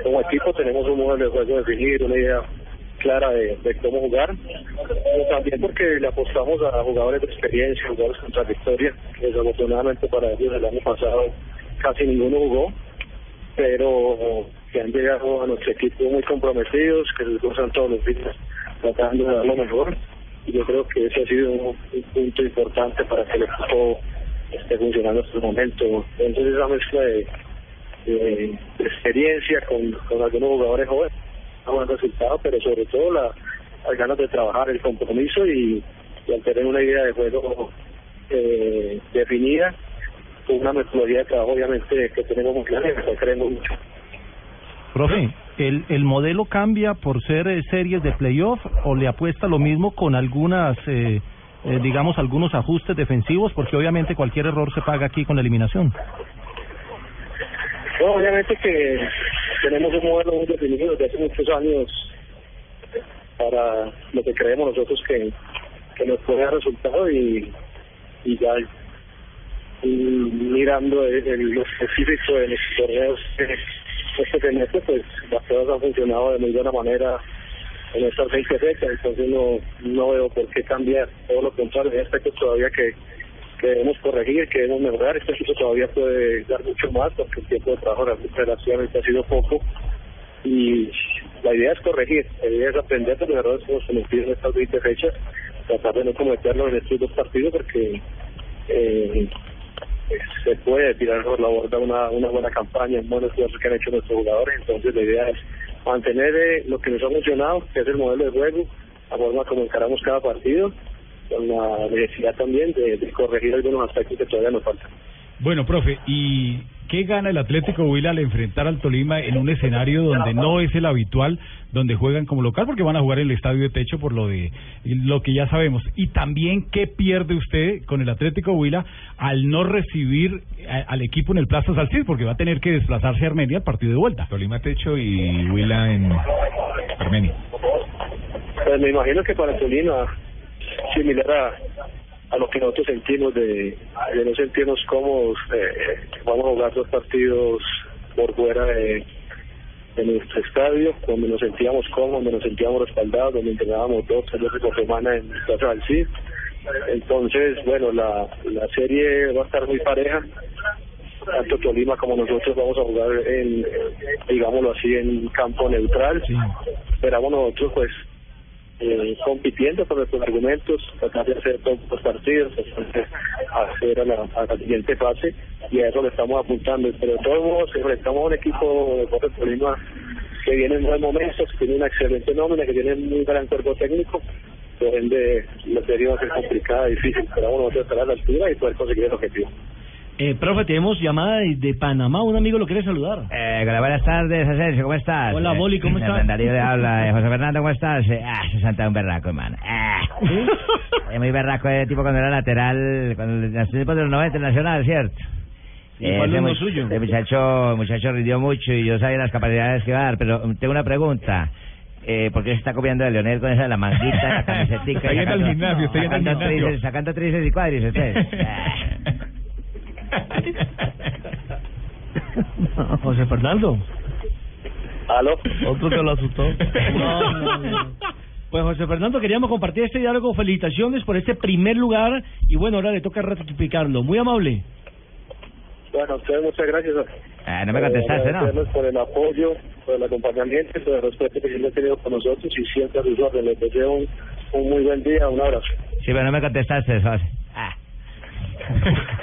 como equipo, tenemos un modelo de juego definido, una idea clara de, cómo jugar. Pero también porque le apostamos a jugadores de experiencia, jugadores con trayectoria. Desafortunadamente para ellos el año pasado casi ninguno jugó, pero que han llegado a nuestro equipo muy comprometidos, que se esfuerzan todos los días tratando de dar lo mejor. Y yo creo que ese ha sido un, un punto importante para que el equipo esté funcionando en este momento. Entonces esa mezcla de, de experiencia con, con algunos jugadores jóvenes ha buen resultado, pero sobre todo la, las ganas de trabajar, el compromiso y, al tener una idea de juego eh, definida, con una metodología de trabajo obviamente que tenemos muy clara y creemos mucho. Profe, ¿el, ¿el modelo cambia por ser eh, series de playoff o le apuesta lo mismo con algunas, eh, eh, digamos, algunos ajustes defensivos? Porque obviamente cualquier error se paga aquí con la eliminación. Bueno, obviamente que tenemos un modelo muy definido desde hace muchos años para lo que creemos nosotros que, que nos puede dar resultado y, y ya mirando el, el- lo específico de los torneos este semestre, pues las cosas han funcionado de muy buena manera en estas 20 fechas, entonces no, no veo por qué cambiar, todo lo contrario, hay aspectos todavía que, debemos corregir, que debemos mejorar, este equipo todavía puede dar mucho más porque el tiempo de trabajo relativamente ha sido poco. Y la idea es corregir, la idea es aprender de los errores que hemos cometido en estas 20 fechas, tratar de no cometerlos en estos dos partidos porque eh, se puede tirar por la borda una, una buena campaña, un buen esfuerzo que han hecho nuestros jugadores, entonces la idea es mantener eh, lo que nos ha funcionado, que es el modelo de juego, la forma como encaramos cada partido, con la necesidad también de, de corregir algunos aspectos que todavía nos faltan. Bueno, profe, ¿y qué gana el Atlético Huila al enfrentar al Tolima en un escenario donde no es el habitual, donde juegan como local, porque van a jugar en el estadio de techo por lo de lo que ya sabemos? Y también, ¿qué pierde usted con el Atlético Huila al no recibir a- al equipo en el Plaza Salcid? Porque va a tener que desplazarse a Armenia al partido de vuelta. Tolima Techo y Huila en Armenia. Pues me imagino que para Tolima, similar a, a lo que nosotros sentimos de, de no sentirnos cómodos, eh, vamos a jugar dos partidos por fuera de, de nuestro estadio, donde nos sentíamos cómodos, donde nos sentíamos respaldados, donde entrenábamos dos, tres veces por semana en Plaza del Cid. Entonces, bueno, la, la serie va a estar muy pareja. Tanto Tolima como nosotros vamos a jugar en, digámoslo así, en campo neutral. Esperamos nosotros, pues, eh, compitiendo con nuestros argumentos, tratar de hacer todos los partidos, hacer a la, a la siguiente fase y a eso le estamos apuntando. Pero todos modos, enfrentamos a un equipo de Deportes Tolima que viene en buen momento, que tiene una excelente nómina, que tiene un muy gran cuerpo técnico, por ende la serie va a ser complicada, difícil, pero vamos nosotros estar a la altura y poder conseguir el objetivo. Eh, profe, tenemos llamada de, de Panamá. Un amigo lo quiere saludar. Eh, hola, buenas tardes, Asensio, ¿cómo estás? Hola, Boli, ¿cómo Eh, estás? Darío le habla. Eh, José Fernando, ¿cómo estás? Eh, ah, se santa un berraco, hermano. Ah. Es muy berraco, eh, tipo cuando era lateral, cuando en los tiempos de los 90 nacional, ¿cierto? Ese suyo. El muchacho, el muchacho rindió mucho y yo sabía las capacidades que iba a dar, pero tengo una pregunta. Eh, ¿Por qué se está copiando de Leonel con esa de la manguita, la camisetica? Está yendo al gimnasio, está yendo al gimnasio. Sacando tríceps y cuádriceps. José Fernando. ¿Aló? Otro que lo asustó. No, no, no. Pues José Fernando, queríamos compartir este diálogo. Felicitaciones por este primer lugar. Y bueno, ahora le toca ratificarlo. Muy amable. Bueno, a ustedes muchas gracias. Ah, no me contestaste, ¿no? Por el apoyo, por el acompañamiento, por el respeto que siempre han tenido con nosotros y siempre a sus órdenes. Les deseo un, un muy buen día, un abrazo. Sí, pero no me contestaste, José. Ah.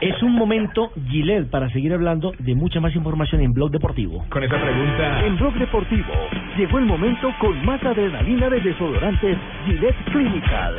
Es un momento, Gillette, para seguir hablando de mucha más información en Blog Deportivo. Con esa pregunta. En Blog Deportivo llegó el momento con más adrenalina de desodorantes Gillette Clinical.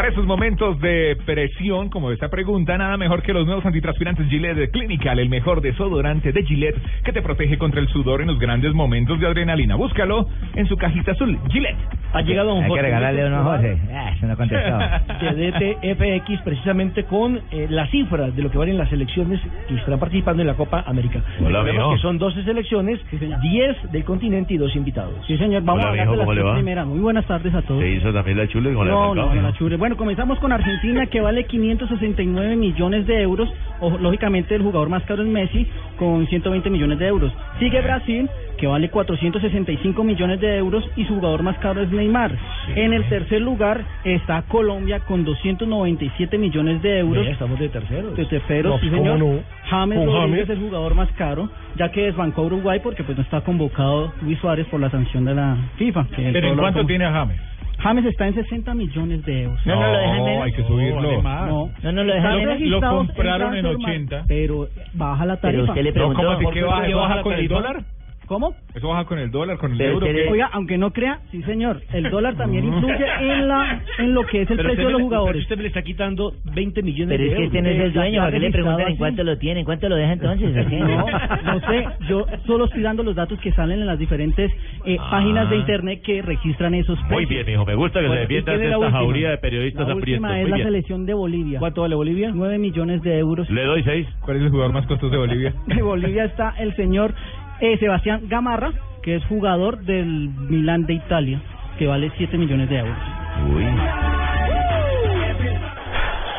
Para esos momentos de presión, como esta pregunta, nada mejor que los nuevos antitranspirantes Gillette de Clinical, el mejor desodorante de Gillette que te protege contra el sudor en los grandes momentos de adrenalina. Búscalo en su cajita azul. Gillette. Ha llegado un Hay que regalarle uno a José. Ah, eso no contestó. DTFX precisamente con eh, las cifras de lo que valen las selecciones que estarán participando en la Copa América. Hola, que son 12 selecciones, 10 del continente y 2 invitados. Sí, señor, vamos Hola, a hablar de las ¿cómo le tres va? primeras. Muy buenas tardes a todos. ¿Se hizo también la chule con No, el no, no, la. Bueno, comenzamos con Argentina, que vale 569 millones de euros. O, lógicamente, el jugador más caro es Messi, con 120 millones de euros. Sigue Brasil, que vale 465 millones de euros, y su jugador más caro es Neymar. En el tercer lugar está Colombia, con 297 millones de euros. Estamos de terceros. De terceros, No, sí, ¿cómo señor. no? James Con Rodríguez James. es el jugador más caro, ya que desbancó a Uruguay porque pues no está convocado Luis Suárez por la sanción de la FIFA. que ¿Pero en cuánto como- tiene a James? James está en 60 millones de euros. No, no lo dejan menos. hay que subirlo. No, No, no lo dejan menos. Lo compraron en Transfermarkt, 80. Pero baja la tarifa. usted le preguntó, No, ¿cómo así ¿por que qué baja? ¿Eso baja con el dólar? ¿Cómo? ¿Eso baja con el dólar, con el Pero euro? Oiga, aunque no crea, sí señor, el dólar también influye en la en lo que es el Pero precio de los jugadores. pero usted me le está quitando 20 millones Pero de es que euros. este no es el Está dueño, ¿para qué le preguntan en cuánto lo tiene? ¿En cuánto lo deja entonces? No, no sé, yo solo estoy dando los datos que salen en las diferentes eh, Ah. páginas de internet que registran esos precios. Muy bien, mijo. Me gusta que Bueno, se defiendas ¿y quién de esta última? jauría de periodistas La aprietos. última es Muy la bien. selección de Bolivia. ¿Cuánto vale Bolivia? 9 millones de euros. Le doy seis. ¿Cuál es el jugador más costoso de Bolivia? De Bolivia está el señor eh, Sebastián Gamarra, que es jugador del Milán de Italia, que vale 7 millones de euros.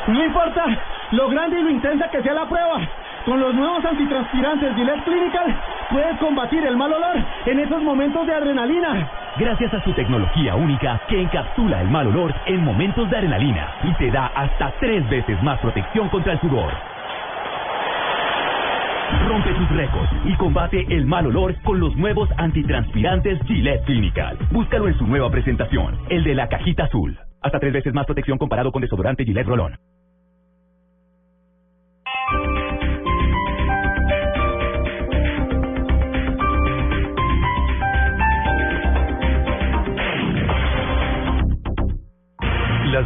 No importa lo grande y lo intensa que sea la prueba. Con los nuevos antitranspirantes Gillette Clinical puedes combatir el mal olor en esos momentos de adrenalina. Gracias a su tecnología única que encapsula el mal olor en momentos de adrenalina y te da hasta tres veces más protección contra el sudor. Rompe tus récords y combate el mal olor con los nuevos antitranspirantes Gillette Clinical. Búscalo en su nueva presentación, el de la cajita azul. Hasta tres veces más protección comparado con desodorante Gillette Rolón.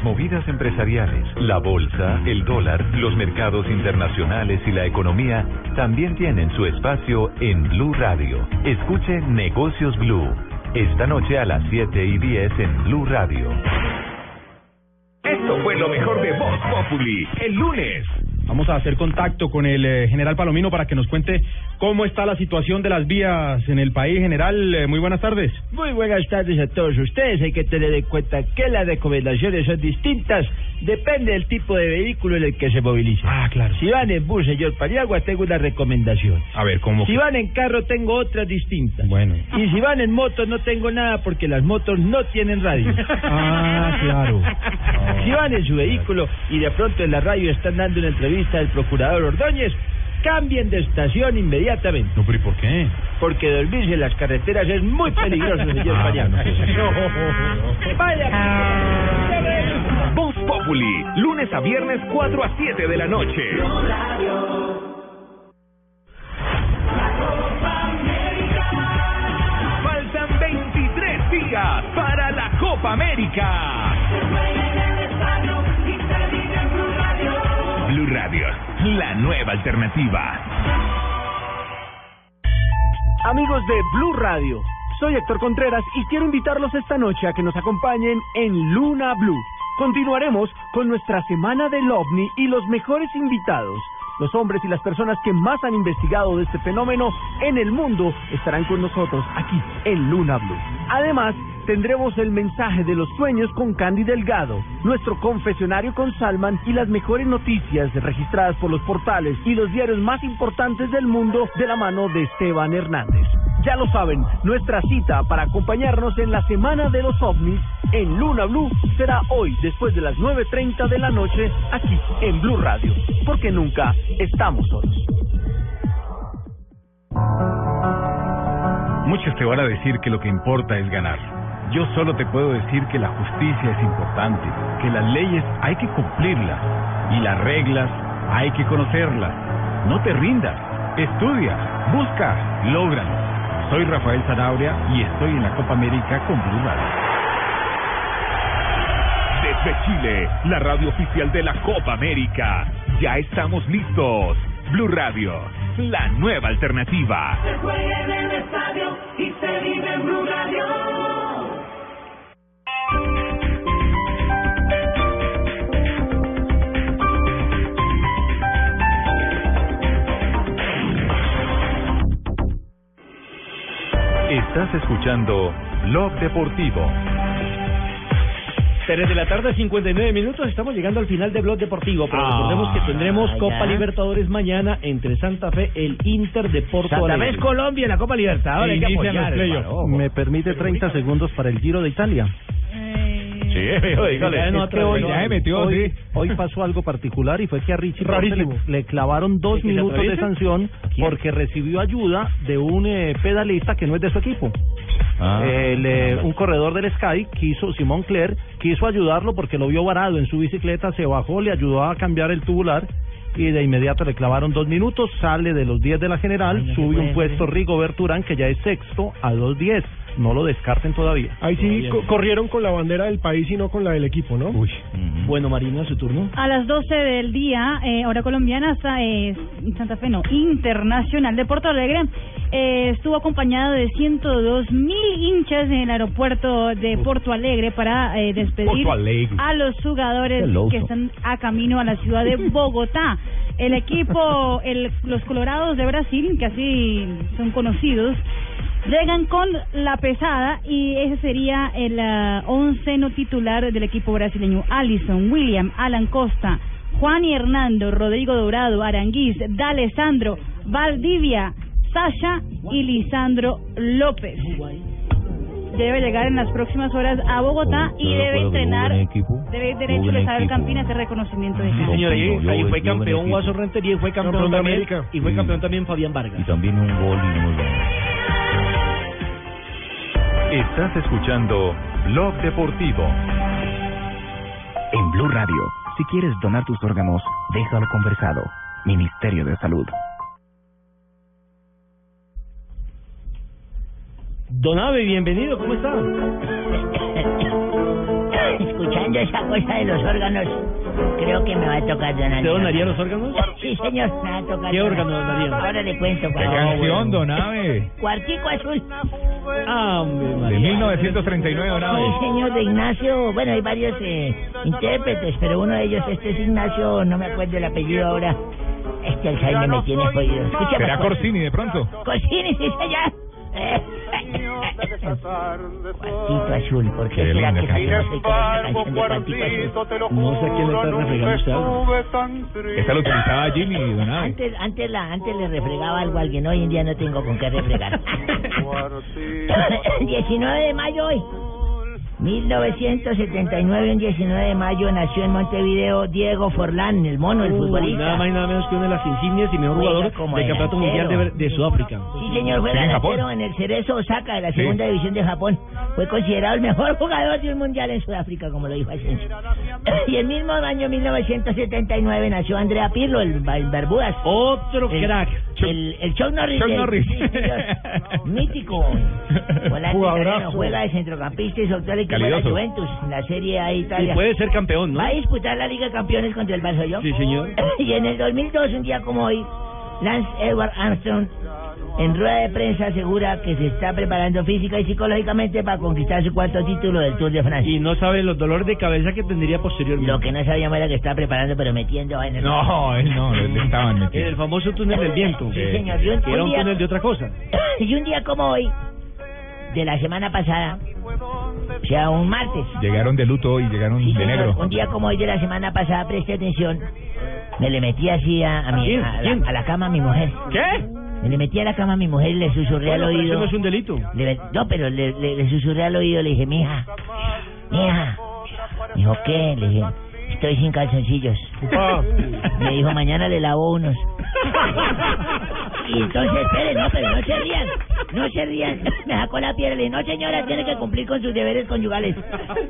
Movidas empresariales, la bolsa, el dólar, los mercados internacionales y la economía también tienen su espacio en Blue Radio. Escuche Negocios Blue. Esta noche a las 7 y 10 en Blue Radio. Esto fue lo mejor de Voz Populi. El lunes. Vamos a hacer contacto con el eh, general Palomino para que nos cuente cómo está la situación de las vías en el país. General, eh, muy buenas tardes. Muy buenas tardes a todos ustedes. Hay que tener en cuenta que las recomendaciones son distintas. Depende del tipo de vehículo en el que se moviliza. Ah, claro. Si van en bus, señor Paniagua, tengo una recomendación. A ver, ¿cómo? Si van en carro, tengo otras distintas. Bueno. Y si van en moto, no tengo nada porque las motos no tienen radio. Ah, claro. Si van en su vehículo y de pronto en la radio están dando una entrevista del procurador Ordóñez, cambien de estación inmediatamente. No, pero ¿y por qué? Porque dormirse en las carreteras es muy peligroso, señor Ah, Mariano. bueno, Vaya. Voz Populi. Lunes a viernes 4 a 7 de la noche. Faltan 23 días para la Copa América. Radio, la nueva alternativa. Amigos de Blue Radio, soy Héctor Contreras y quiero invitarlos esta noche a que nos acompañen en Luna Blue. Continuaremos con nuestra semana del ovni y los mejores invitados. Los hombres y las personas que más han investigado de este fenómeno en el mundo estarán con nosotros aquí en Luna Blue. Además, tendremos el mensaje de los sueños con Candy Delgado, nuestro confesionario con Salman y las mejores noticias registradas por los portales y los diarios más importantes del mundo de la mano de Esteban Hernández. Ya lo saben, nuestra cita para acompañarnos en la Semana de los OVNIs en Luna Blue será hoy después de las 9.30 de la noche aquí en Blue Radio, porque nunca estamos solos. Muchos te van a decir que lo que importa es ganar. Yo solo te puedo decir que la justicia es importante, que las leyes hay que cumplirlas y las reglas hay que conocerlas. No te rindas, estudia, busca, lógralo. Soy Rafael Zanabria y estoy en la Copa América con Blue Radio. Desde Chile, la radio oficial de la Copa América. Ya estamos listos. Blue Radio, la nueva alternativa. Se juega en el estadio y se vive en Blue Radio. Estás escuchando Blog Deportivo. 3 de la tarde, 59 minutos. Estamos llegando al final de Blog Deportivo. Pero Ah, recordemos que tendremos ya. Copa Libertadores mañana entre Santa Fe, el Inter de Porto Santa Fe es Colombia en la Copa Libertadores. Hay que apoyar. ¿Me permite 30 segundos para el Giro de Italia? Sí, dígale. Es que hoy, Ya se metió, hoy, sí. hoy pasó algo particular y fue que a Richie le, Rarísimo. le clavaron dos ¿Que se minutos de sanción porque recibió ayuda de un eh, pedalista que no es de su equipo. Ah. El, eh, un corredor del Sky quiso, Simón Cler, quiso ayudarlo porque lo vio varado en su bicicleta, se bajó, le ayudó a cambiar el tubular y de inmediato le clavaron dos minutos, sale de los 10 de la general, Ay, no se sube puede, un puesto Rigo Berturán que ya es sexto a 2.10. No lo descarten todavía. Ahí sí co- corrieron con la bandera del país y no con la del equipo, ¿no? Uy. Bueno, Marina, su turno. A las 12 del día, eh, hora colombiana, sa- eh, Santa Fe, no, Internacional de Porto Alegre, eh, estuvo acompañado de 102 mil hinchas en el aeropuerto de Porto Alegre para eh, despedir Alegre. a los jugadores que están a camino a la ciudad de Bogotá. El equipo, el, los Colorados de Brasil, que así son conocidos, Llegan con la pesada y ese sería el ah, onceno titular del equipo brasileño. Allison, William, Alan Costa, Juan y Hernando, Rodrigo Dorado, Aranguiz, D'Alessandro, Valdivia, Sasha y Lisandro López. Debe llegar en las próximas horas a Bogotá y debe entrenar, debe derecho de saber Campina ese reconocimiento de Sí, campo. señor, ahí, fue campeón. Guaso Rentería y fue campeón, de también, América. y fue Sí. campeón también Fabián Vargas. Y también un gol y muy bueno. Estás escuchando Blog Deportivo. En Blue Radio, si quieres donar tus órganos, déjalo conversado. Ministerio de Salud. Don Ave, bienvenido, ¿cómo está? Escuchando esa cosa de los órganos, creo que me va a tocar donar. ¿Te donaría los órganos? Sí, señor, me va a tocar. ¿Qué donar. órgano donaría? Ahora le cuento. ¿Qué cuál. canción, Don Ave? Cuartico azul. Ah, hombre, De María. 1939, Don Ave. Sí, señor, de Ignacio. Bueno, hay varios eh, intérpretes, pero uno de ellos, este es Ignacio, no me acuerdo el apellido ahora. Este Alzheimer me tiene jodido. Escucha, ¿Será Corsini de pronto? Corsini, sí, señor. Cuartito azul, ¿por qué será que canción. esta canción de Cuartico azul? No sé quién le está refregando usted. Esta lo utilizaba Jimmy, Don. Antes, antes, la, antes le refregaba algo a alguien, hoy en día no tengo con qué refregar. 19 de mayo hoy. 1979, un 19 de mayo, nació en Montevideo Diego Forlán, el mono, el futbolista. nada más y nada menos que una de las insignias y mejor jugador como del Campeonato Mundial de, Sudáfrica. Sí, señor, fue en delantero en el Cerezo Osaka de la Sí. segunda división de Japón. Fue considerado el mejor jugador de un mundial en Sudáfrica, como lo dijo Asensio. y el mismo año 1979 nació Andrea Pirlo, el, el Barbudas. Otro El- crack. El, el Chuck Norris. Chuck Norris. sí, señor. Mítico. Volante juega de centrocampista y su actual de la Calidoso. Juventus, en la Serie A de Y Italia. puede ser campeón, ¿no? Va a disputar la Liga de Campeones contra el Barça, Sí, señor. y en el 2002, un día como hoy, Lance Edward Armstrong, en rueda de prensa, asegura que se está preparando física y psicológicamente para conquistar su cuarto título del Tour de Francia. Y no sabe los dolores de cabeza que tendría posteriormente. Lo que no sabíamos era que estaba preparando, pero metiendo vainas. No, él no, le estaban En el metiendo. famoso túnel del viento. Sí, señor. Y un- Que era un un día- túnel de otra cosa. y un día como hoy, de la semana pasada, o sea, un martes. Llegaron de luto y llegaron Sí, de señor, negro. Un día como hoy de la semana pasada, preste atención, me le metí así a, a, mi, ¿Quién? a, la, ¿Quién? a la cama a mi mujer. ¿Qué? Me le metí a la cama a mi mujer y le susurré Bueno, al oído. eso no es un delito. Le- no, pero le, le, le susurré al oído, le dije, mija, mija. Dijo, ¿qué? Le dije, estoy sin calzoncillos. Me dijo, mañana le lavo unos. Y entonces, esperen, no, pero no se rían, no se rían. Me sacó la piedra y le dije, no señora, tiene que cumplir con sus deberes conyugales.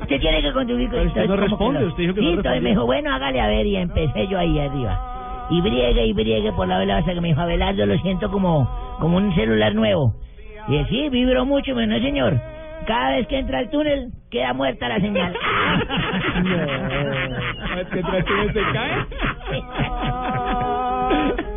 Usted tiene que cumplir con Pero usted no Entonces, ¿cómo responde, usted dijo que no entonces me dijo, bueno, hágale a ver, y empecé yo ahí arriba. Y briegue y briegue por la vela hasta que me dijo, Abelardo, lo siento como, como un celular nuevo. Y dije, sí, vibró mucho, pero no, señor. Cada vez que entra al túnel, queda muerta la señal. ¿Que entra al túnel se cae?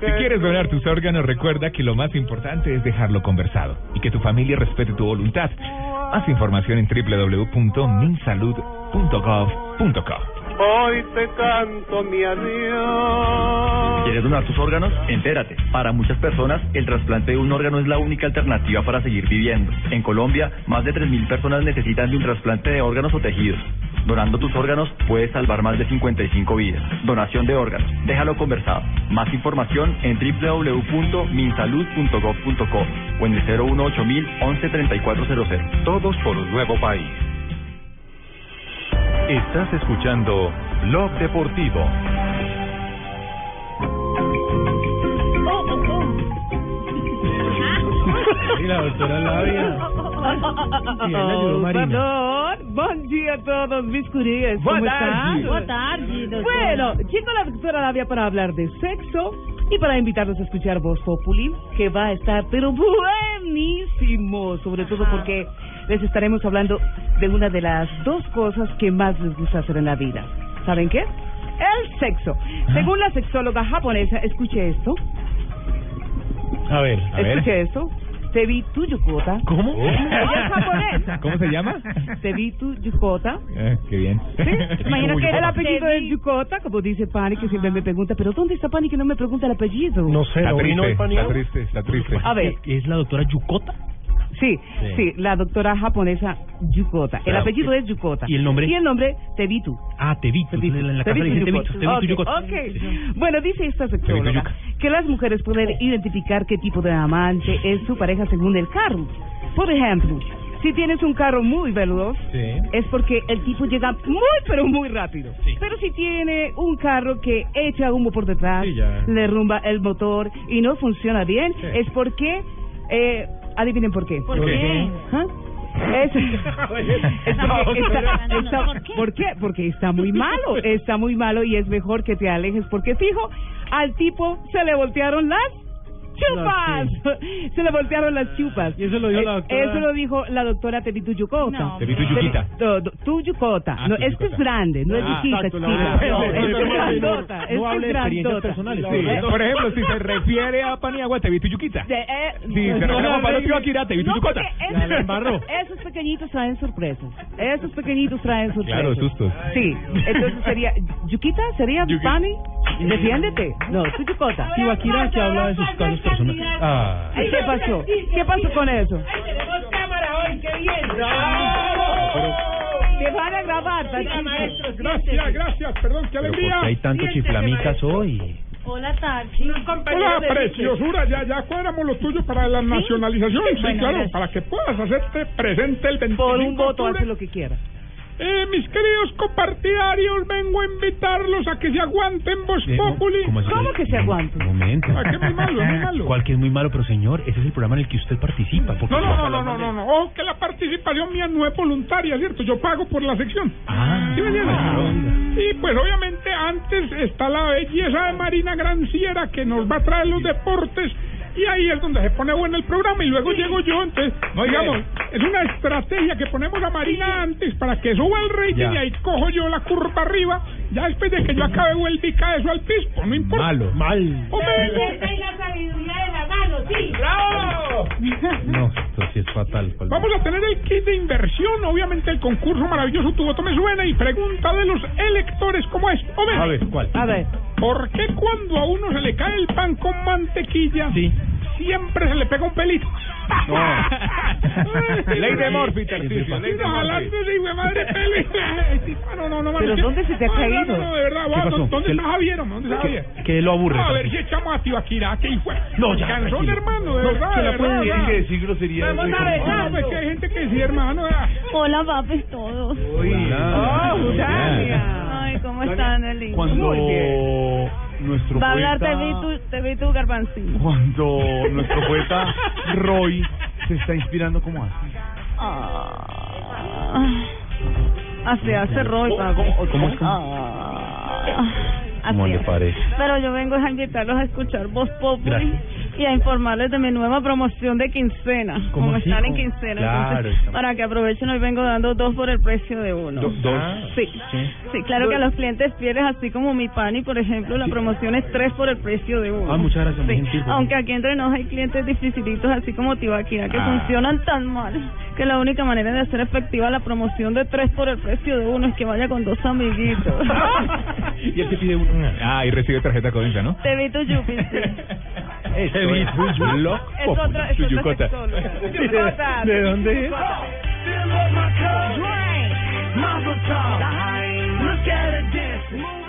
Si quieres donar tus órganos, recuerda que lo más importante es dejarlo conversado y que tu familia respete tu voluntad. Más información en www.minsalud.gov.co. Hoy te canto mi adiós. ¿Quieres donar tus órganos? Entérate. Para muchas personas, el trasplante de un órgano es la única alternativa para seguir viviendo. En Colombia, más de 3.000 personas necesitan de un trasplante de órganos o tejidos. Donando tus órganos puedes salvar más de 55 vidas. Donación de órganos. Déjalo conversado. Más información en www.minsalud.gov.co o en el 018 11 3400. Todos por un nuevo país. Estás escuchando Blog Deportivo. Y la doctora Labia. Sí, él ayudó Marina. perdón. Buen día a todos mis curías. Buenas ¿Cómo tardes. están? Bueno, llegó la doctora Labia para hablar de sexo y para invitarlos a escuchar Voz Populi, que va a estar pero buenísimo, sobre todo porque les estaremos hablando de una de las dos cosas que más les gusta hacer en la vida. ¿Saben qué? El sexo. Según la sexóloga japonesa, escuche esto. A ver, a ver. Escuche esto. Tebitu Yukota. ¿Cómo? Ella es japonesa. ¿Cómo se llama? Tebitu Yukota. Eh, qué bien. Imagino que el apellido es Yukota, como dice Pani, que siempre me pregunta, pero ¿dónde está Pani que no me pregunta el apellido? No sé, Está ¿no vino triste, está triste, está triste. A ver. ¿Es la doctora Yukota? Sí, Sí. sí, la doctora japonesa Yukota. El Claro. apellido es Yukota. ¿Y el nombre? Y el nombre, Tebitu. Ah, Tevitu. En la casa Tevitu. Tevitu Yukota. Ok, Bueno, dice esta sexóloga que las mujeres pueden identificar qué tipo de amante es su pareja según el carro. Por ejemplo, si tienes un carro muy veloz, es porque el tipo llega muy, pero muy rápido. Pero si tiene un carro que echa humo por detrás, Sí, ya. le rumba el motor y no funciona bien, Sí. es porque... Eh, adivinen por qué. ¿Por qué? ¿Ah? Es, es porque está, está- ¿Por qué? Porque está muy malo, está muy malo y es mejor que te alejes porque fijo, al tipo se le voltearon las chupas, se le voltearon las chupas. Y eso lo dijo la doctora- Eso lo dijo la doctora Tevitu Yukota. No, Tevitu Yuquita. No, no, tu Yukota. Ah, no, tu es que es Yucota. grande, no es Ah, chiquita, exacto, la chiquita. verdad. No, No, es grandota, no hable de experiencias personales. Sí, por ejemplo, si se refiere a Paniagua, te vi tu yuquita. Eh, Sí, se refiere a Pablo Tibaquira, te vi tu No, yucota. esos, pequeñitos traen sorpresas. Esos pequeñitos traen sorpresas. Claro, sustos. Sí, entonces sería. ¿Yuquita? ¿Sería. Pani? Defiéndete. No, tú Yucota. Tibaquira que habla de sus casos personales. Ah. Ay, ¿Qué pasó? ¿Qué pasó con eso? Tenemos cámara hoy, qué bien. Te van a grabar, Tachito. Gracias, gracias, perdón, qué Pero ¿por qué hay tantos chiflamicas hoy? Hola, Tarchi. Hola, preciosura, ya, ya cuadramos lo tuyo para la nacionalización, sí, Bueno, claro, gracias. para que puedas hacerte presente el 25 Por un voto octubre. hace lo que quiera. Eh, mis queridos compartidarios, vengo a invitarlos a que se aguanten Voz Populi. ¿cómo que se aguanta? Un momento. Que es muy malo, es muy malo. ¿Cuál que es muy malo? Pero señor, ese es el programa en el que usted participa. porque- No, no, no, no, no, no, no, ojo que la participación mía no es voluntaria, ¿cierto? Yo pago por la sección. Ah, ¿Sí me entiendes? ah, Y pues obviamente antes está la belleza de Marina Granciera que nos va a traer los deportes y ahí es donde se pone bueno el programa y luego llego yo, entonces, Muy digamos, bien. es una estrategia que ponemos a Marina antes para que suba el rating Ya. y ahí cojo yo la curva arriba, ya después de que yo acabe vuelve y cae eso al piso, no importa. Malo. Mal. Hombre, la sabiduría de la sí. ¡Bravo! No, esto sí es fatal. Vamos a tener el kit de inversión, obviamente el concurso maravilloso Tu voto me suena y pregunta de los electores como es. A ver, ¿cuál? A ver. ¿por qué cuando a uno se le cae el pan con mantequilla, siempre se le pega un pelito? Ley de Morphy, Tarcisio, ley de Morphy. madre pele. No, no, no, ¿Pero dónde se te ha no, no, caído? No, no, de verdad, ¿Qué va, pasó? ¿dónde ¿Qué- está Javier? ¿Dónde está Javier? ¿Qué lo aburre? A ver si echamos a Tibaquirá, que hijo. No, ya, hermano, de No, verdad. que la puede verdad, decir que Vamos a pues que hay gente que sí, hermano. Hola, papis, todos. Hola. Oh, Tania. Ay, ¿cómo están, Eli? Cuando nuestro Va a hablar poeta... te vi tu, te vi tu garbancín. Cuando nuestro poeta Roy se está inspirando como así. Ah, así hace Roy, papi. ¿Cómo es? Ah, ¿Cómo le parece? Pero yo vengo a invitarlos a escuchar Voz Populi Gracias. Y a informarles de mi nueva promoción de quincena. ¿Cómo Como así? están en quincena, Claro, entonces, para que aprovechen, hoy vengo dando dos por el precio de uno. Do- dos. Sí. Sí, claro que a los clientes fieles, así como mi pani, por ejemplo, la promoción es tres por el precio de uno. Ah, muchas gracias, muy Sí, gentil, por Aunque aquí entre nos hay clientes dificilitos, así como Tibaquira, que Ah. funcionan tan mal que la única manera de hacer efectiva la promoción de tres por el precio de uno es que vaya con dos amiguitos. Y él te pide una. Ah, y recibe tarjeta Codensa, ¿no? Te vi tu yupi, sí. Ese bicho loco. Es otra, es otra Chuyucota. sexóloga. ¿De- Chuyucota. de dónde es? Chuyucota. Mazel tov. Look at it dance.